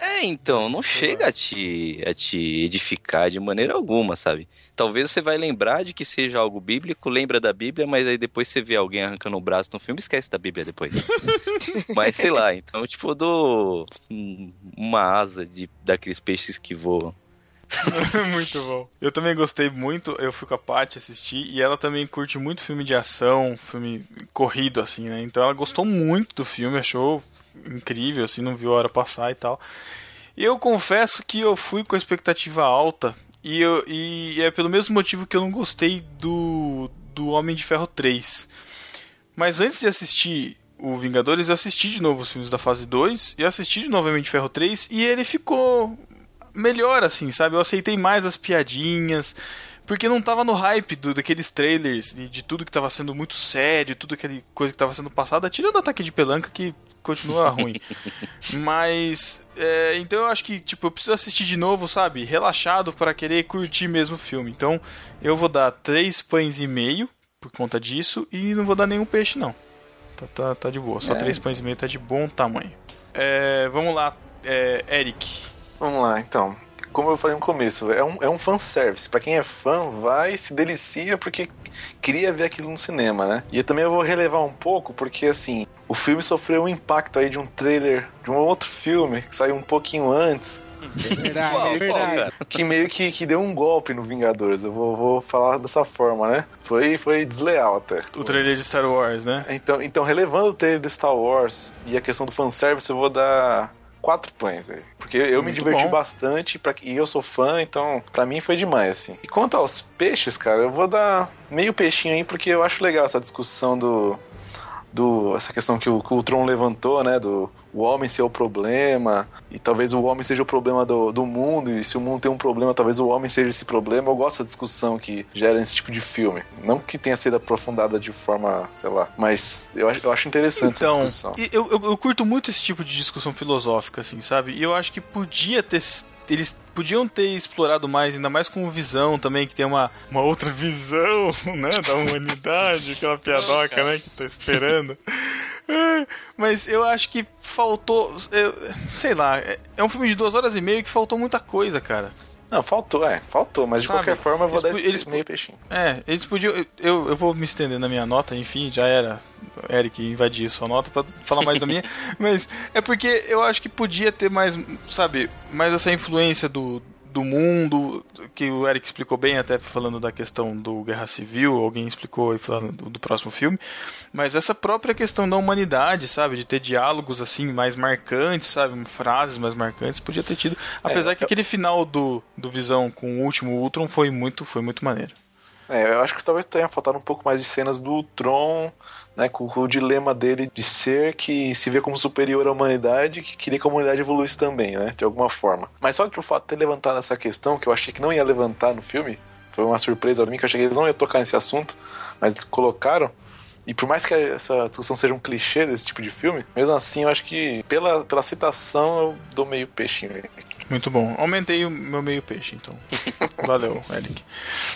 G: é, então, não chega a te, a te edificar de maneira alguma, sabe? Talvez você vai lembrar de que seja algo bíblico, lembra da Bíblia, mas aí depois você vê alguém arrancando o braço no filme, esquece da Bíblia depois. mas sei lá, então, tipo, eu dou um- uma asa de, daqueles peixes que voam.
D: muito bom. Eu também gostei muito, eu fui com a Paty assistir e ela também curte muito filme de ação, filme corrido, assim, né? Então ela gostou muito do filme, achou incrível, assim, não viu a hora passar e tal. E eu confesso que eu fui com a expectativa alta e, eu, e é pelo mesmo motivo que eu não gostei do, do Homem de Ferro 3. Mas antes de assistir o Vingadores, eu assisti de novo os filmes da fase 2 e assisti de de Ferro 3 e ele ficou melhor, assim, sabe? Eu aceitei mais as piadinhas, porque não tava no hype do, daqueles trailers e de tudo que tava sendo muito sério, tudo aquele coisa que tava sendo passada, tirando o ataque de pelanca que continua ruim. Mas, é, então eu acho que, tipo, eu preciso assistir de novo, sabe? Relaxado para querer curtir mesmo o filme. Então, eu vou dar três pães e meio por conta disso e não vou dar nenhum peixe, não. Tá, tá, tá de boa, só
E: É.
D: três pães e meio tá de bom tamanho. É, vamos lá, é, Eric.
E: Vamos lá, então. Como eu falei no começo, é um, é um fanservice. Pra quem é fã, vai se delicia porque queria ver aquilo no cinema, né? E eu também eu vou relevar um pouco porque, assim, o filme sofreu um impacto aí de um trailer de um outro filme que saiu um pouquinho antes,
C: Verdade,
G: qual,
C: verdade.
E: que meio que, que deu um golpe no Vingadores. Eu vou, vou falar dessa forma, né? Foi, foi desleal até.
D: O trailer de Star Wars, né?
E: Então, então, relevando o trailer do Star Wars e a questão do fanservice, eu vou dar quatro pães aí. Porque eu me
D: Muito
E: diverti
D: bom.
E: bastante pra, e eu sou fã, então pra mim foi demais, assim. E quanto aos peixes, cara, eu vou dar meio peixinho aí, porque eu acho legal essa discussão do. Do essa questão que o, que o Tron levantou, né? Do o homem ser o problema, e talvez o homem seja o problema do, do mundo, e se o mundo tem um problema, talvez o homem seja esse problema. Eu gosto da discussão que gera esse tipo de filme. Não que tenha sido aprofundada de forma, sei lá, mas eu acho, eu acho interessante essa
D: Então,
E: discussão.
D: e eu, eu, eu curto muito esse tipo de discussão filosófica, assim, sabe? E eu acho que podia ter. Eles podiam ter explorado mais, ainda mais com visão também, que tem uma, uma outra visão, né, da humanidade, aquela piadoca, né, que tá esperando. Mas eu acho que faltou. eu- sei lá, é- é um filme de duas horas e meia que faltou muita coisa, cara.
E: Não, faltou, é, faltou, mas de
D: Sabe,
E: qualquer forma eu vou dar esse
D: eles-
E: meio peixinho.
D: É, eles podiam. Eu, eu vou me estender na minha nota, enfim, já era. Eric invadir sua nota pra falar mais da minha. Mas é porque eu acho que podia ter mais, sabe, mais essa influência do, do mundo, que o Eric explicou bem, até falando da questão do Guerra Civil, alguém explicou aí falando do, do próximo filme. Mas essa própria questão da humanidade, sabe, de ter diálogos assim mais marcantes, sabe, frases mais marcantes, podia ter tido. Apesar que
E: eu-
D: aquele final do, do Visão com o último Ultron foi muito, foi muito maneiro.
E: É, eu acho que talvez tenha faltado um pouco mais de cenas do Tron, né, com, com o dilema dele de ser que se vê como superior à humanidade, que queria que a humanidade evoluísse também, né, de alguma forma. Mas só que o fato de ter levantado essa questão, que eu achei que não ia levantar no filme, foi uma surpresa pra mim, que eu achei que eles não iam tocar nesse assunto, mas colocaram. E por mais que essa discussão seja um clichê desse tipo de filme, mesmo assim eu acho que pela, pela citação eu dou meio peixinho.
D: Muito bom. Aumentei o meu meio peixe, então. Valeu, Eric.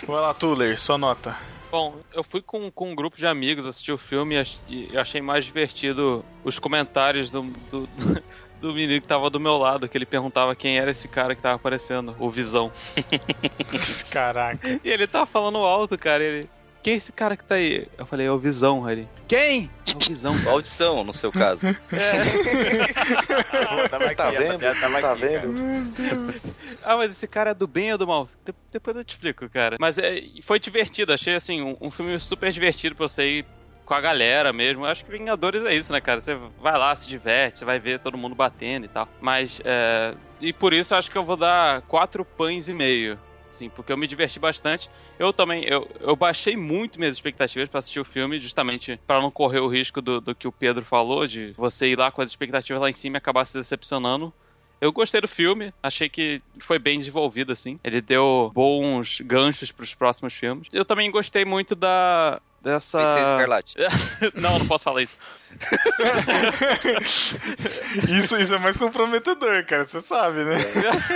D: Vai lá, Tuller, sua nota.
F: Bom, eu fui com, com um grupo de amigos assistir o filme e ach- achei mais divertido os comentários do, do, do menino que tava do meu lado, que ele perguntava quem era esse cara que tava aparecendo, o Visão.
D: Caraca.
F: E ele tava falando alto, cara, ele... quem é esse cara que tá aí? Eu falei, é o Visão, ele. Quem? É o Visão.
G: Audição, no seu caso.
B: tava
E: Tá
B: aqui,
E: vendo?
B: piada tava
E: Tá
B: aqui,
E: vendo?
F: Ah, mas esse cara é do bem ou do mal? De- depois eu te explico, cara. Mas é, foi divertido, achei assim, um, um filme super divertido pra você ir com a galera mesmo. Acho que Vingadores é isso, né, cara? Você vai lá, se diverte, você vai ver todo mundo batendo e tal. Mas, é, e por isso eu acho que eu vou dar quatro pães e meio. Sim, porque eu me diverti bastante. Eu também, eu, eu baixei muito minhas expectativas pra assistir o filme, justamente pra não correr o risco do, do que o Pedro falou, de você ir lá com as expectativas lá em cima e acabar se decepcionando. Eu gostei do filme, achei que foi bem desenvolvido, assim. Ele deu bons ganchos pros próximos filmes. Eu também gostei muito da. Dessa.
G: Escarlate.
F: não, não posso falar isso.
D: Isso, isso é mais comprometedor, cara, você sabe, né?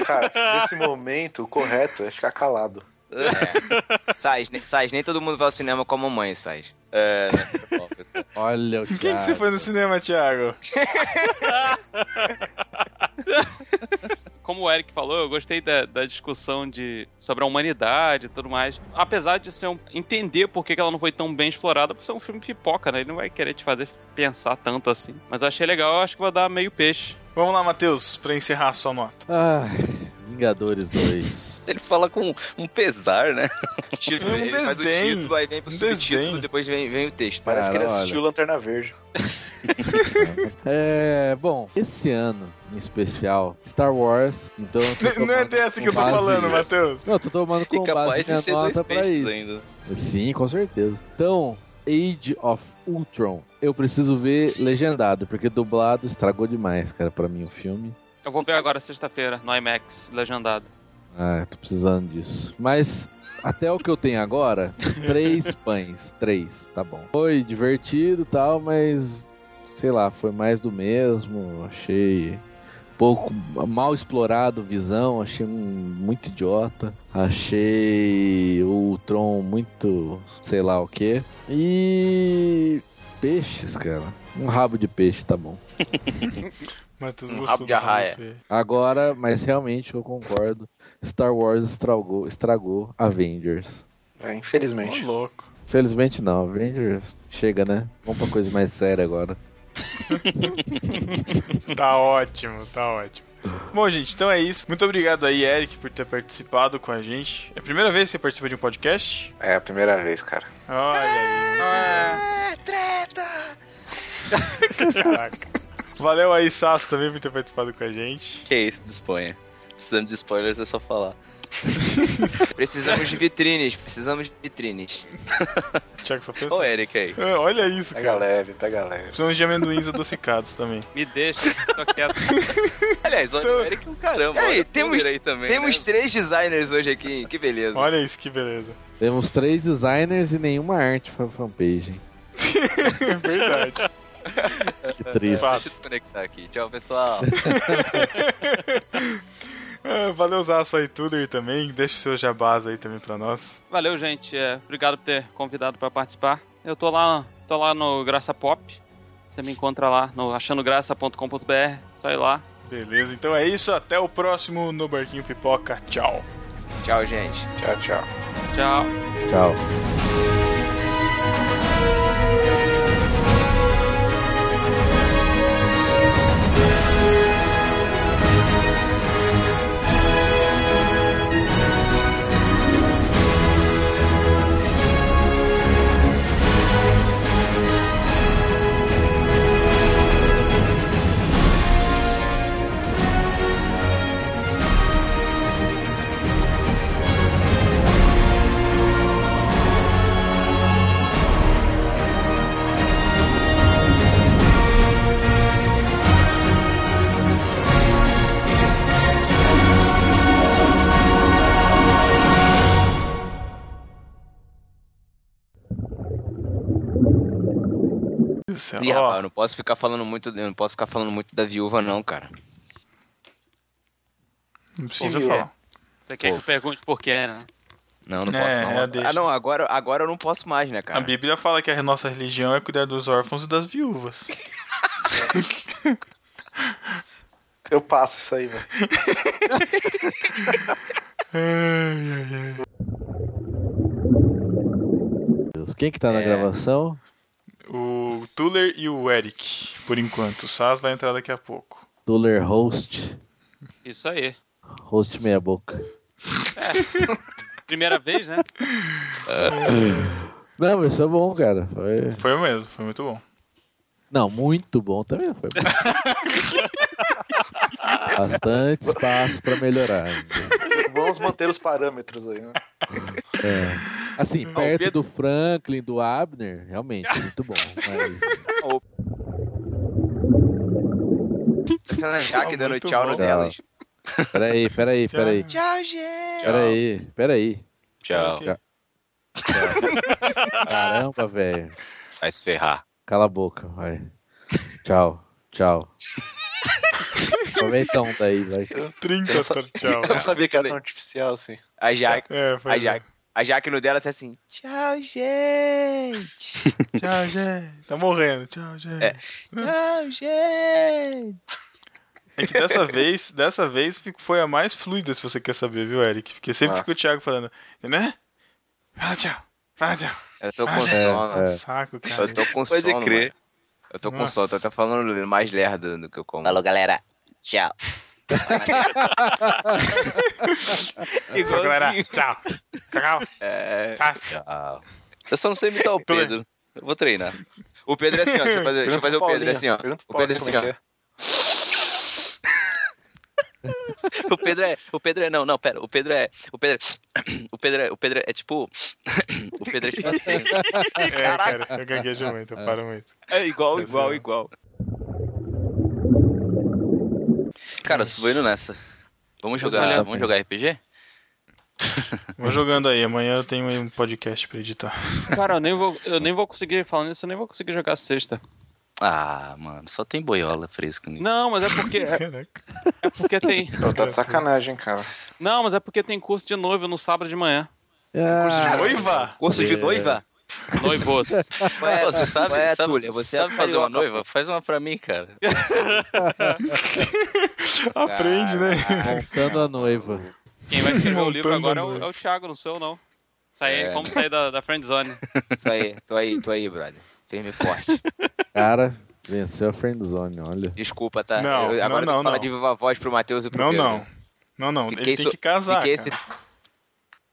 E: Cara, nesse momento, o correto é ficar calado.
B: É. Sais, ne- Sais, nem todo mundo vai ao cinema com a mamãe, Sais.
G: É, né? Pessoal.
C: Olha o
D: Quem que você foi no cinema, Thiago?
F: Como o Eric falou, eu gostei da, da discussão de, sobre a humanidade e tudo mais. Apesar de ser um, entender por que ela não foi tão bem explorada, por ser um filme pipoca, né? Ele não vai querer te fazer pensar tanto assim. Mas eu achei legal, eu acho que vou dar meio peixe.
D: Vamos lá, Matheus, pra encerrar a sua nota.
C: Ai, Vingadores 2.
G: Ele fala com um pesar, né?
B: Título,
D: Um
B: ele faz o
D: desdém.
B: título, aí vem pro
D: Um
B: subtítulo,
D: desdém.
B: depois vem, vem o texto.
E: Parece que ele
C: Cara,
E: assistiu Lanterna Verde.
C: É, bom, esse ano em especial, Star Wars, então.
D: Não é dessa que eu tô
C: base-
D: falando, Matheus.
C: Não, eu tô tomando com base minha nota pra isso.
G: ainda.
C: Sim, com certeza. Então, Age of Ultron, eu preciso ver legendado, porque dublado estragou demais, cara, pra mim o filme.
F: Eu vou ver agora sexta-feira, no IMAX, legendado.
C: Ah, tô precisando disso. Mas até o que eu tenho agora, três pães. Três, tá bom. Foi divertido e tal, mas sei lá, foi mais do mesmo. Achei pouco mal explorado visão, achei um, muito idiota. Achei o Tron muito sei lá o que. E peixes, cara. Um rabo de peixe, tá bom.
D: Matheus
B: Um rabo de arraia.
C: Agora, mas realmente eu concordo. Star Wars estragou, estragou Avengers.
E: É,
D: Ô,
E: infelizmente.
D: louco.
C: Felizmente não, Avengers chega, né? Vamos pra coisa mais séria agora.
D: Tá ótimo, tá ótimo. Bom, gente, então é isso. Muito obrigado aí, Eric, por ter participado com a gente. É a primeira vez que você participa de um podcast?
E: É a primeira vez, cara.
D: Olha aí. É, treta! Caraca. Valeu aí, Sasso, também por ter participado com a gente.
G: Que isso, disponha. Precisando de spoilers é só falar.
B: Precisamos de vitrines, precisamos de vitrines.
D: Thiago só fez.
G: Ô, Eric aí.
D: É, olha isso,
E: Pega
D: cara.
E: leve, pega leve.
D: Precisamos de amendoins adocicados também.
F: Me deixa, tô quieto.
G: Aliás, olha
D: Estou-
G: o Eric é um caramba.
B: Aí, temos-
G: aí também,
B: Temos
G: né?
B: três designers hoje aqui, que beleza.
D: Olha isso, que beleza.
C: Temos três designers e nenhuma arte pra fanpage. hein?
D: É verdade.
C: Que triste.
D: Fato.
G: Deixa eu desconectar aqui. Tchau, pessoal.
D: Ah, Valeu, Zaço aí, Tuder também. Deixa o seu jabás aí também pra nós.
F: Valeu, gente. É, obrigado por ter convidado pra participar. Eu tô lá, tô lá no Graça Pop. Você me encontra lá no achandograça.com.br. Só ir lá.
D: Beleza, então é isso. Até o próximo no Barquinho Pipoca. Tchau.
B: Tchau, gente.
E: Tchau, tchau.
F: Tchau.
C: Tchau.
D: Do céu.
B: Ih, rapaz, eu não posso ficar falando muito, eu não posso ficar falando muito da viúva não, cara.
D: não precisa
E: Pô,
D: falar.
F: Você quer que eu pergunte por quê, né?
B: Não, não
D: É,
B: posso
D: é,
B: não.
D: deixa.
B: Ah, não, agora, agora eu não posso mais, né,
D: A
B: cara?
D: Bíblia fala que a nossa religião é cuidar dos órfãos e das viúvas.
E: Eu passo isso aí, velho.
C: Quem que tá na
B: É.
C: gravação?
D: O Tuller e o Eric, por enquanto. O Sas vai entrar daqui a pouco.
C: Duller Host.
F: Isso aí.
C: Host meia boca.
F: Primeira vez, né?
C: Não, mas foi bom, cara. Foi...
D: Foi mesmo, foi muito bom.
C: Não, muito bom também. Foi bom. Bastante espaço pra melhorar. ainda.
E: Vamos manter os parâmetros aí, né?
C: É. Assim,
B: Não,
C: perto
B: Pedro-
C: do Franklin, do Abner, realmente, muito bom. Mas
B: Parecendo a Jaque dando
D: muito
B: tchau
D: bom.
B: no delas.
C: peraí, peraí, peraí.
B: Tchau, gente.
C: Peraí, peraí.
G: Tchau.
D: Ok.
C: Caramba, velho.
G: Vai se ferrar.
C: Cala a boca, vai. Tchau, tchau. Aproveita um daí, vai.
D: 30
E: Eu
D: tá, tchau.
E: Eu não sabia que era artificial assim.
B: A Jaque,
D: É, foi
B: a Jaque, a Jaque no dela tá assim, tchau, gente.
D: Tchau, gente. Tá morrendo. Tchau, gente.
B: É. Tchau, gente.
D: É que dessa vez, dessa vez foi a mais fluida, se você quer saber, viu, Eric? Porque sempre
E: Nossa.
D: fica o Thiago falando, né? Fala tchau, fala tchau.
B: Eu tô com
D: Ah,
C: é,
B: sono.
C: é.
D: Saco, cara.
B: Eu tô com
G: Pode
B: sono,
G: crer.
B: mano. Eu tô com
D: Nossa.
B: sono, tô até falando mais lerdo do que eu como. Falou, galera. Tchau.
D: Então, galera, tchau. Tchau.
B: É,
D: Tchau.
G: Eu só não sei imitar o. Pedro. Eu vou treinar.
B: o Pedro é assim, ó. Deixa eu fazer, deixa eu fazer o Pedro
E: Paulinho,
B: assim, ó. O Pedro é assim, ó.
E: é
G: O Pedro é. O Pedro é. Não, não, pera. O Pedro é. O Pedro é. O Pedro é, o Pedro é tipo. O Pedro é tipo assim.
D: É, cara, eu gaguejo muito, eu paro muito.
B: É igual, igual, igual.
G: Cara, eu vou indo nessa. Vamos jogar. Vamos jogar RPG?
D: Vou jogando aí, amanhã eu tenho um podcast pra editar.
F: Cara, eu nem vou, eu nem vou conseguir, falando isso, eu nem vou conseguir jogar sexta.
G: Ah, mano, só tem boiola fresco nisso.
F: Não, mas é porque é,
D: Caraca.
F: é porque tem.
E: Pô, tá de sacanagem, cara.
F: Não, mas é porque tem curso de noiva no sábado de manhã.
C: Ah,
D: Noiva?
B: Curso de noiva?
F: Noivos.
G: Pô, você sabe,
B: Qual é,
G: sabe,
B: Túlio?
G: você
B: é
G: sabe fazer uma
B: carioca,
G: noiva? Faz uma pra mim, cara.
D: Aprende, né?
C: montando a noiva.
F: Quem vai escrever o livro agora é o, é o Thiago, não sou eu, não. Sair,
B: É.
F: Vamos sair da, da friend zone.
B: Isso aí, tô aí, tô aí, brother. Firme e forte.
C: Cara, venceu a friendzone, olha.
B: Desculpa, tá?
D: Não,
B: Eu- agora
D: não,
B: tem que falar
D: não.
B: de viva voz pro Matheus e pro
D: Não,
B: Pedro.
D: não. Não, não.
B: Fiquei
D: Ele tem
B: so-
D: que casar.
B: Fiquei
D: cara.
B: esse...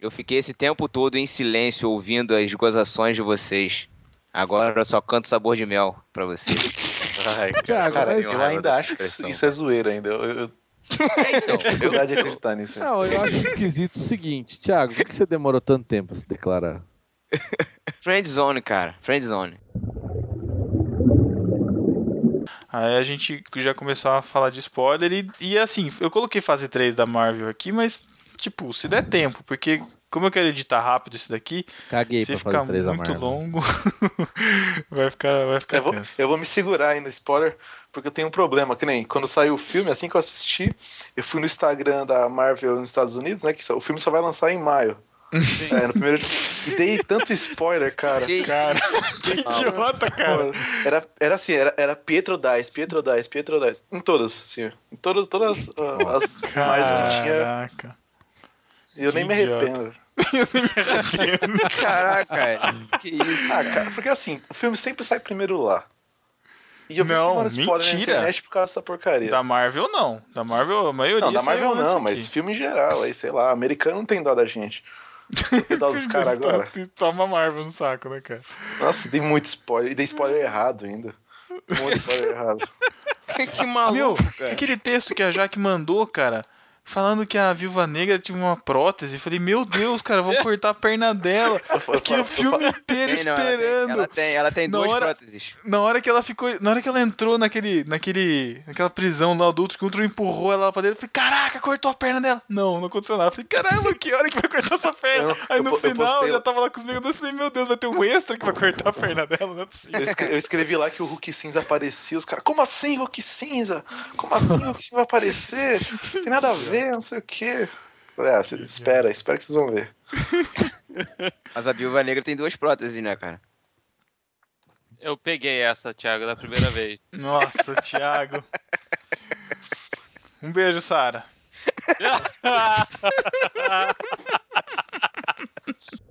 B: Eu fiquei esse tempo todo em silêncio ouvindo as gozações de vocês. Agora eu só canto sabor de mel pra vocês.
G: Ai,
E: Cara,
C: mas-
E: eu ainda acho que isso, isso é zoeira ainda. Eu, eu, eu
B: então,
E: tenho dificuldade de acreditar nisso.
C: Não, eu acho esquisito o seguinte, Thiago, por que você demorou tanto tempo pra se declarar?
B: Friend zone, cara. Friend zone.
D: Aí a gente já começou a falar de spoiler e, e assim, eu coloquei fase 3 da Marvel aqui, mas, tipo, se der tempo, porque como eu quero editar rápido esse daqui,
C: Caguei
D: se
C: pra
D: ficar
C: fazer três a
D: muito
C: Marvel.
D: longo, vai ficar, vai ficar
E: Eu vou, eu vou me segurar aí no spoiler, porque eu tenho um problema, que nem quando saiu o filme, assim que eu assisti, eu fui no Instagram da Marvel nos Estados Unidos, né? Que o filme só vai lançar em maio. É, no primeiro. E dei tanto spoiler, cara.
D: Cara, que idiota, cara.
E: Era, era assim, era, era Pietro Dice, Pietro Dice, Pietro Dice. Em todas, assim. Em todas, todas ah, as mais que tinha.
D: Caraca.
E: E eu nem me
D: idiota.
E: arrependo.
B: Caraca, que isso.
E: Ah, cara, porque assim, o filme sempre sai primeiro lá. E eu vi
D: Não,
E: tomando spoiler na
D: mentira.
E: internet por causa dessa porcaria.
D: Da Marvel, não. Da Marvel, a maioria
E: Não, da Marvel não,
D: aqui.
E: mas filme em geral, aí, sei lá, americano não tem dó da gente. Tem dó dos caras agora.
D: Toma Marvel no saco, né, cara?
E: Nossa, dei muito spoiler. E dei spoiler errado ainda. Um monte de spoiler errado.
B: que maluco,
D: Meu,
B: cara.
D: aquele texto que a Jaque mandou, cara, falando que a Viúva Negra tinha uma prótese. Falei, meu Deus, cara, vou cortar a perna dela. Aqui o filme inteiro
B: Tem, não, ela tem-
D: esperando.
B: Ela tem, ela tem duas
D: hora-
B: próteses.
D: Na hora que ela ficou. Na hora que ela entrou naquele. naquele. naquela prisão lá do Ultron, que o Ultron empurrou ela lá pra dentro, eu falei, caraca, cortou a perna dela. Não, não aconteceu nada. Eu falei, caramba, que hora que vai cortar essa perna?
E: Eu-
D: Aí no
E: eu
D: final
E: postei-
D: já tava lá com os Vingadores, eu falei, meu Deus, vai ter um extra que vai cortar a perna dela, não é possível.
E: Eu escrevi, eu escrevi lá que o Hulk cinza aparecia, os caras, como assim Hulk cinza? Como assim Hulk cinza vai aparecer? Tem nada a ver, não sei o quê. Falei, ah, cê- espera, espera que vocês vão ver.
B: Mas a viúva negra tem duas próteses, né, cara?
F: Eu peguei essa, Thiago, da primeira vez.
D: Nossa, Thiago. Um beijo, Sara.